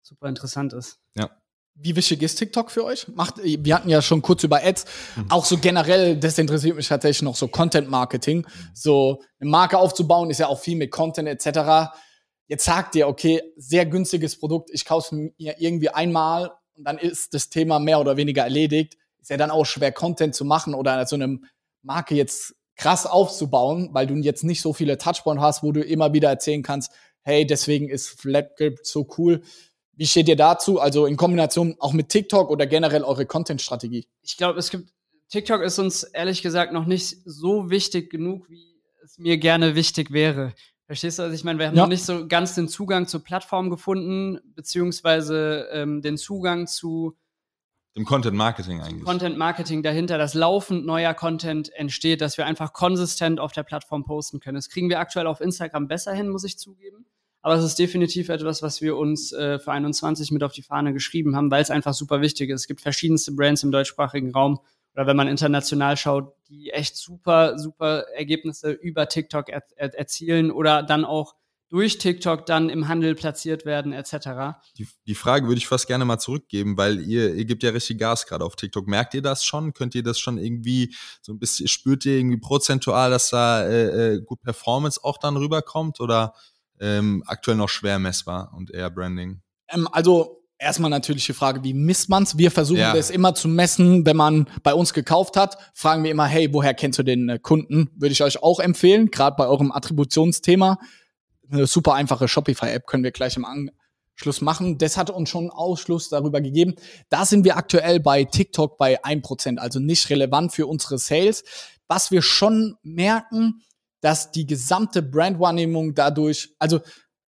super interessant ist. Ja. Wie wichtig ist TikTok für euch? Macht, wir hatten ja schon kurz über Ads. Mhm. Auch so generell, das interessiert mich tatsächlich noch so Content Marketing. So eine Marke aufzubauen ist ja auch viel mit Content etc. Jetzt sagt ihr, okay, sehr günstiges Produkt, ich kaufe es mir irgendwie einmal und dann ist das Thema mehr oder weniger erledigt. Ist ja dann auch schwer, Content zu machen oder so eine Marke jetzt krass aufzubauen, weil du jetzt nicht so viele Touchpoints hast, wo du immer wieder erzählen kannst, hey, deswegen ist Flatgrip so cool. Wie steht ihr dazu? Also in Kombination auch mit TikTok oder generell eure Content-Strategie? Ich glaube, es gibt, TikTok ist uns ehrlich gesagt noch nicht so wichtig genug, wie es mir gerne wichtig wäre. Verstehst du? Also ich meine, wir haben ja. noch nicht so ganz den Zugang zur Plattform gefunden, beziehungsweise ähm, den Zugang zu dem Content Marketing eigentlich. Content Marketing dahinter, dass laufend neuer Content entsteht, dass wir einfach konsistent auf der Plattform posten können. Das kriegen wir aktuell auf Instagram besser hin, muss ich zugeben. Aber es ist definitiv etwas, was wir uns äh, für 21 mit auf die Fahne geschrieben haben, weil es einfach super wichtig ist. Es gibt verschiedenste Brands im deutschsprachigen Raum oder wenn man international schaut, die echt super, super Ergebnisse über TikTok er er erzielen oder dann auch durch TikTok dann im Handel platziert werden, etc. Die, die Frage würde ich fast gerne mal zurückgeben, weil ihr, ihr gebt ja richtig Gas gerade auf TikTok. Merkt ihr das schon? Könnt ihr das schon irgendwie so ein bisschen, spürt ihr irgendwie prozentual, dass da äh, äh gut Performance auch dann rüberkommt? Oder ähm, aktuell noch schwer messbar und eher Branding? Ähm, also erstmal natürlich die Frage, wie misst man's? Wir versuchen ja. das immer zu messen, wenn man bei uns gekauft hat, fragen wir immer, hey, woher kennst du den äh, Kunden? Würde ich euch auch empfehlen, gerade bei eurem Attributionsthema. Eine super einfache Shopify-App können wir gleich im Anschluss machen. Das hat uns schon Ausschluss darüber gegeben. Da sind wir aktuell bei TikTok bei 1%, also nicht relevant für unsere Sales. Was wir schon merken, dass die gesamte Brandwahrnehmung dadurch, also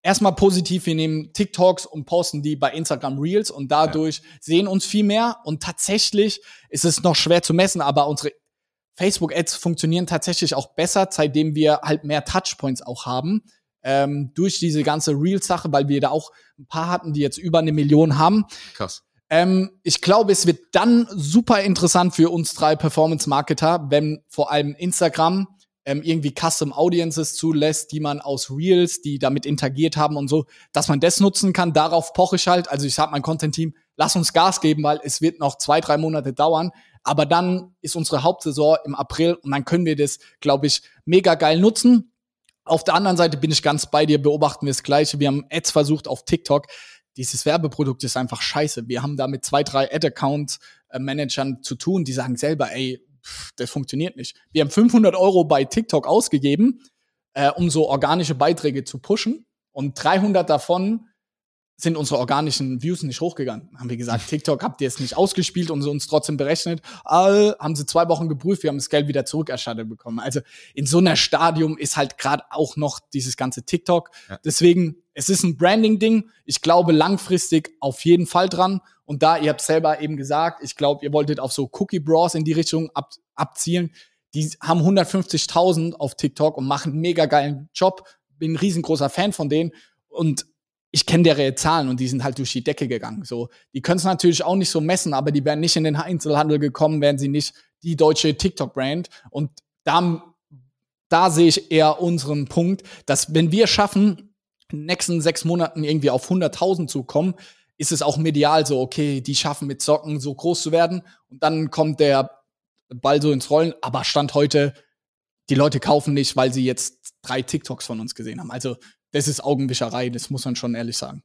erstmal positiv, wir nehmen TikToks und posten die bei Instagram Reels und dadurch ja. sehen uns viel mehr und tatsächlich ist es noch schwer zu messen, aber unsere Facebook-Ads funktionieren tatsächlich auch besser, seitdem wir halt mehr Touchpoints auch haben. Ähm, durch diese ganze Reels-Sache, weil wir da auch ein paar hatten, die jetzt über eine Million haben. Krass. Ähm, ich glaube, es wird dann super interessant für uns drei Performance-Marketer, wenn vor allem Instagram ähm, irgendwie Custom Audiences zulässt, die man aus Reels, die damit interagiert haben und so, dass man das nutzen kann. Darauf poche ich halt. Also ich sag mein Content-Team, lass uns Gas geben, weil es wird noch zwei, drei Monate dauern. Aber dann ist unsere Hauptsaison im April und dann können wir das, glaube ich, mega geil nutzen. Auf der anderen Seite bin ich ganz bei dir, beobachten wir das Gleiche. Wir haben Ads versucht auf TikTok. Dieses Werbeprodukt ist einfach scheiße. Wir haben da mit zwei, drei Ad-Account-Managern zu tun, die sagen selber, ey, das funktioniert nicht. Wir haben 500 Euro bei TikTok ausgegeben, äh, um so organische Beiträge zu pushen. Und 300 davon sind unsere organischen Views nicht hochgegangen. Haben wir gesagt, TikTok habt ihr es nicht ausgespielt und sie uns trotzdem berechnet. All, haben sie zwei Wochen geprüft, wir haben das Geld wieder zurückerstattet bekommen. Also in so einer Stadium ist halt gerade auch noch dieses ganze TikTok. Ja. Deswegen, es ist ein Branding-Ding. Ich glaube langfristig auf jeden Fall dran. Und da, ihr habt selber eben gesagt, ich glaube, ihr wolltet auf so Cookie Bros in die Richtung ab, abzielen. Die haben 150.000 auf TikTok und machen einen mega geilen Job. Bin ein riesengroßer Fan von denen. Und ich kenne deren Zahlen und die sind halt durch die Decke gegangen. So, die können es natürlich auch nicht so messen, aber die wären nicht in den Einzelhandel gekommen, wären sie nicht die deutsche TikTok-Brand. Und da, da sehe ich eher unseren Punkt, dass wenn wir schaffen, in den nächsten sechs Monaten irgendwie auf 100.000 zu kommen, ist es auch medial so, okay, die schaffen mit Socken so groß zu werden und dann kommt der Ball so ins Rollen, aber Stand heute, die Leute kaufen nicht, weil sie jetzt drei TikToks von uns gesehen haben. Also das ist Augenwischerei, das muss man schon ehrlich sagen.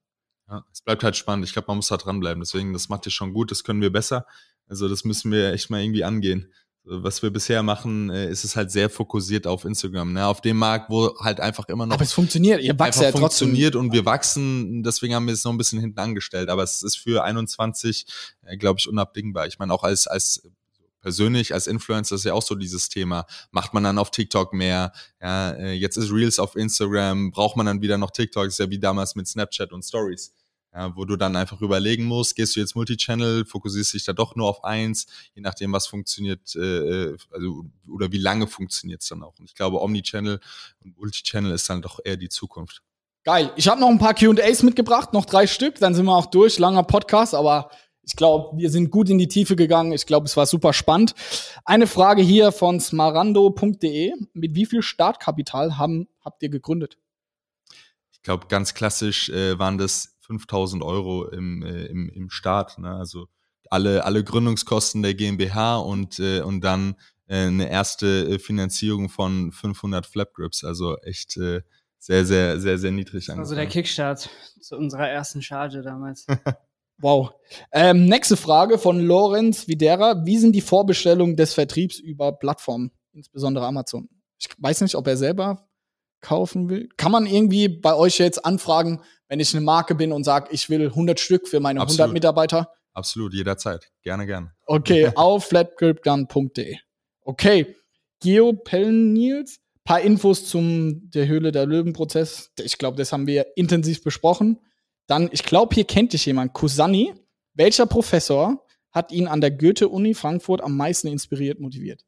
Ja, es bleibt halt spannend. Ich glaube, man muss da dranbleiben. Deswegen, das macht ihr schon gut, das können wir besser. Also das müssen wir echt mal irgendwie angehen. Was wir bisher machen, äh, ist es halt sehr fokussiert auf Instagram, ne? auf dem Markt, wo halt einfach immer noch. Aber es funktioniert, ihr wachst ja trotzdem. funktioniert und wir wachsen, deswegen haben wir es noch ein bisschen hinten angestellt. Aber es ist für 21, äh, glaube ich, unabdingbar. Ich meine, auch als, als persönlich als Influencer ist ja auch so dieses Thema. Macht man dann auf TikTok mehr? Ja, äh, jetzt ist Reels auf Instagram. Braucht man dann wieder noch TikTok? Ist ja wie damals mit Snapchat und Stories ja, wo du dann einfach überlegen musst, gehst du jetzt Multichannel, fokussierst dich da doch nur auf eins, je nachdem, was funktioniert, äh, äh also oder wie lange funktioniert es dann auch. Und ich glaube, Omnichannel und Multichannel ist dann doch eher die Zukunft. Geil. Ich habe noch ein paar QAs mitgebracht, noch drei Stück, dann sind wir auch durch. Langer Podcast, aber ich glaube, wir sind gut in die Tiefe gegangen. Ich glaube, es war super spannend. Eine Frage hier von smarando.de. Mit wie viel Startkapital haben, habt ihr gegründet? Ich glaube, ganz klassisch äh, waren das 5000 Euro im, äh, im, im Start. Ne? Also alle, alle Gründungskosten der GmbH und, äh, und dann äh, eine erste äh, Finanzierung von 500 Flapgrips. Also echt äh, sehr, sehr, sehr, sehr niedrig. Angefangen. Also der Kickstart zu unserer ersten Charge damals. wow. Ähm, nächste Frage von Lorenz Videra. Wie sind die Vorbestellungen des Vertriebs über Plattformen, insbesondere Amazon? Ich weiß nicht, ob er selber kaufen will. Kann man irgendwie bei euch jetzt anfragen, wenn ich eine Marke bin und sage, ich will 100 Stück für meine Absolut. 100 Mitarbeiter? Absolut, jederzeit. Gerne, gerne. Okay, auf flatgripgun.de. Okay, Geo Nils, paar Infos zum der Höhle der Löwen-Prozess. Ich glaube, das haben wir intensiv besprochen. Dann, ich glaube, hier kennt dich jemand, Kusani. Welcher Professor hat ihn an der Goethe-Uni Frankfurt am meisten inspiriert, motiviert?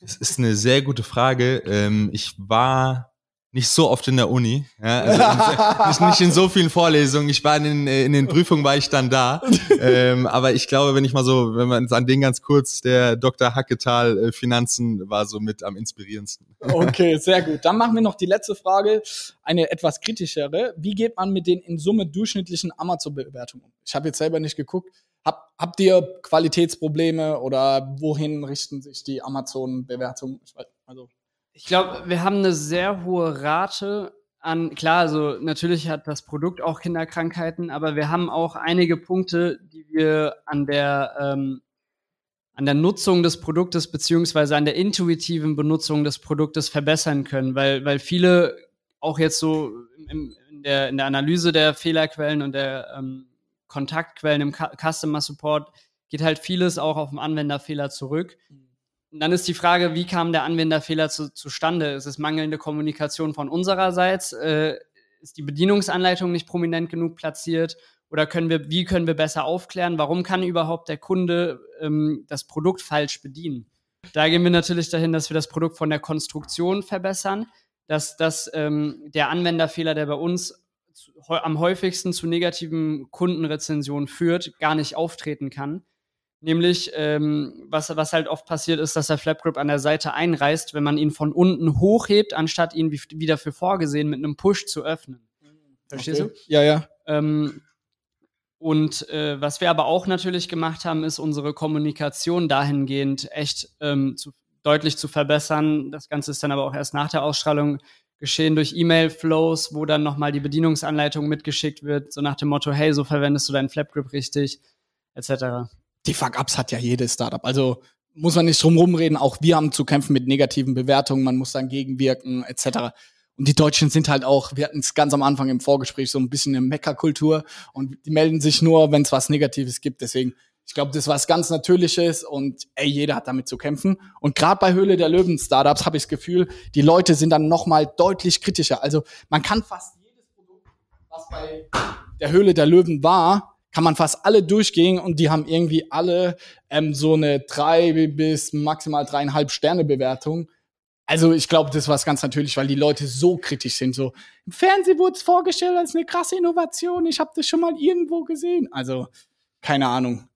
Das ist eine sehr gute Frage. Ähm, ich war nicht so oft in der Uni, ja, also nicht, nicht in so vielen Vorlesungen. Ich war in den, in den Prüfungen war ich dann da, ähm, aber ich glaube, wenn ich mal so, wenn man an den ganz kurz, der Dr. Hacketal äh, Finanzen war so mit am inspirierendsten. Okay, sehr gut. Dann machen wir noch die letzte Frage, eine etwas kritischere. Wie geht man mit den in Summe durchschnittlichen Amazon-Bewertungen um? Ich habe jetzt selber nicht geguckt. Hab, habt ihr Qualitätsprobleme oder wohin richten sich die Amazon-Bewertungen? Also ich glaube, wir haben eine sehr hohe Rate an, klar, also natürlich hat das Produkt auch Kinderkrankheiten, aber wir haben auch einige Punkte, die wir an der, ähm, an der Nutzung des Produktes beziehungsweise an der intuitiven Benutzung des Produktes verbessern können, weil, weil viele auch jetzt so im, in, der, in der Analyse der Fehlerquellen und der ähm, Kontaktquellen im Customer Support geht halt vieles auch auf den Anwenderfehler zurück. Mhm dann ist die Frage, wie kam der Anwenderfehler zu, zustande? Ist es mangelnde Kommunikation von unsererseits? Äh, ist die Bedienungsanleitung nicht prominent genug platziert? Oder können wir, wie können wir besser aufklären? Warum kann überhaupt der Kunde ähm, das Produkt falsch bedienen? Da gehen wir natürlich dahin, dass wir das Produkt von der Konstruktion verbessern, dass, dass ähm, der Anwenderfehler, der bei uns am häufigsten zu negativen Kundenrezensionen führt, gar nicht auftreten kann Nämlich, ähm, was, was halt oft passiert ist, dass der Flapgrip an der Seite einreißt, wenn man ihn von unten hochhebt, anstatt ihn wie, wie dafür vorgesehen mit einem Push zu öffnen. Verstehst okay. du? Ja, ja. Ähm, und äh, was wir aber auch natürlich gemacht haben, ist unsere Kommunikation dahingehend echt ähm, zu, deutlich zu verbessern. Das Ganze ist dann aber auch erst nach der Ausstrahlung geschehen durch E-Mail-Flows, wo dann nochmal die Bedienungsanleitung mitgeschickt wird, so nach dem Motto, hey, so verwendest du deinen Flapgrip richtig, etc die Fuck-Ups hat ja jedes Startup. Also muss man nicht drum rumreden. Auch wir haben zu kämpfen mit negativen Bewertungen. Man muss dann gegenwirken, etc. Und die Deutschen sind halt auch, wir hatten es ganz am Anfang im Vorgespräch, so ein bisschen eine Meckerkultur und die melden sich nur, wenn es was Negatives gibt. Deswegen, ich glaube, das ist was ganz Natürliches und ey, jeder hat damit zu kämpfen. Und gerade bei Höhle der Löwen Startups habe ich das Gefühl, die Leute sind dann nochmal deutlich kritischer. Also man kann fast jedes Produkt, was bei der Höhle der Löwen war, kann man fast alle durchgehen und die haben irgendwie alle ähm, so eine drei bis maximal dreieinhalb Sterne Bewertung. Also ich glaube, das war ganz natürlich, weil die Leute so kritisch sind. So im Fernsehen wurde es vorgestellt als eine krasse Innovation. Ich habe das schon mal irgendwo gesehen. Also keine Ahnung.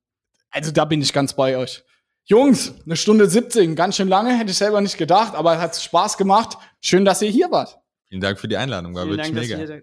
Also da bin ich ganz bei euch. Jungs, eine Stunde 17, ganz schön lange, hätte ich selber nicht gedacht, aber es hat Spaß gemacht. Schön, dass ihr hier wart. Vielen Dank für die Einladung, war Vielen wirklich Dank, mega.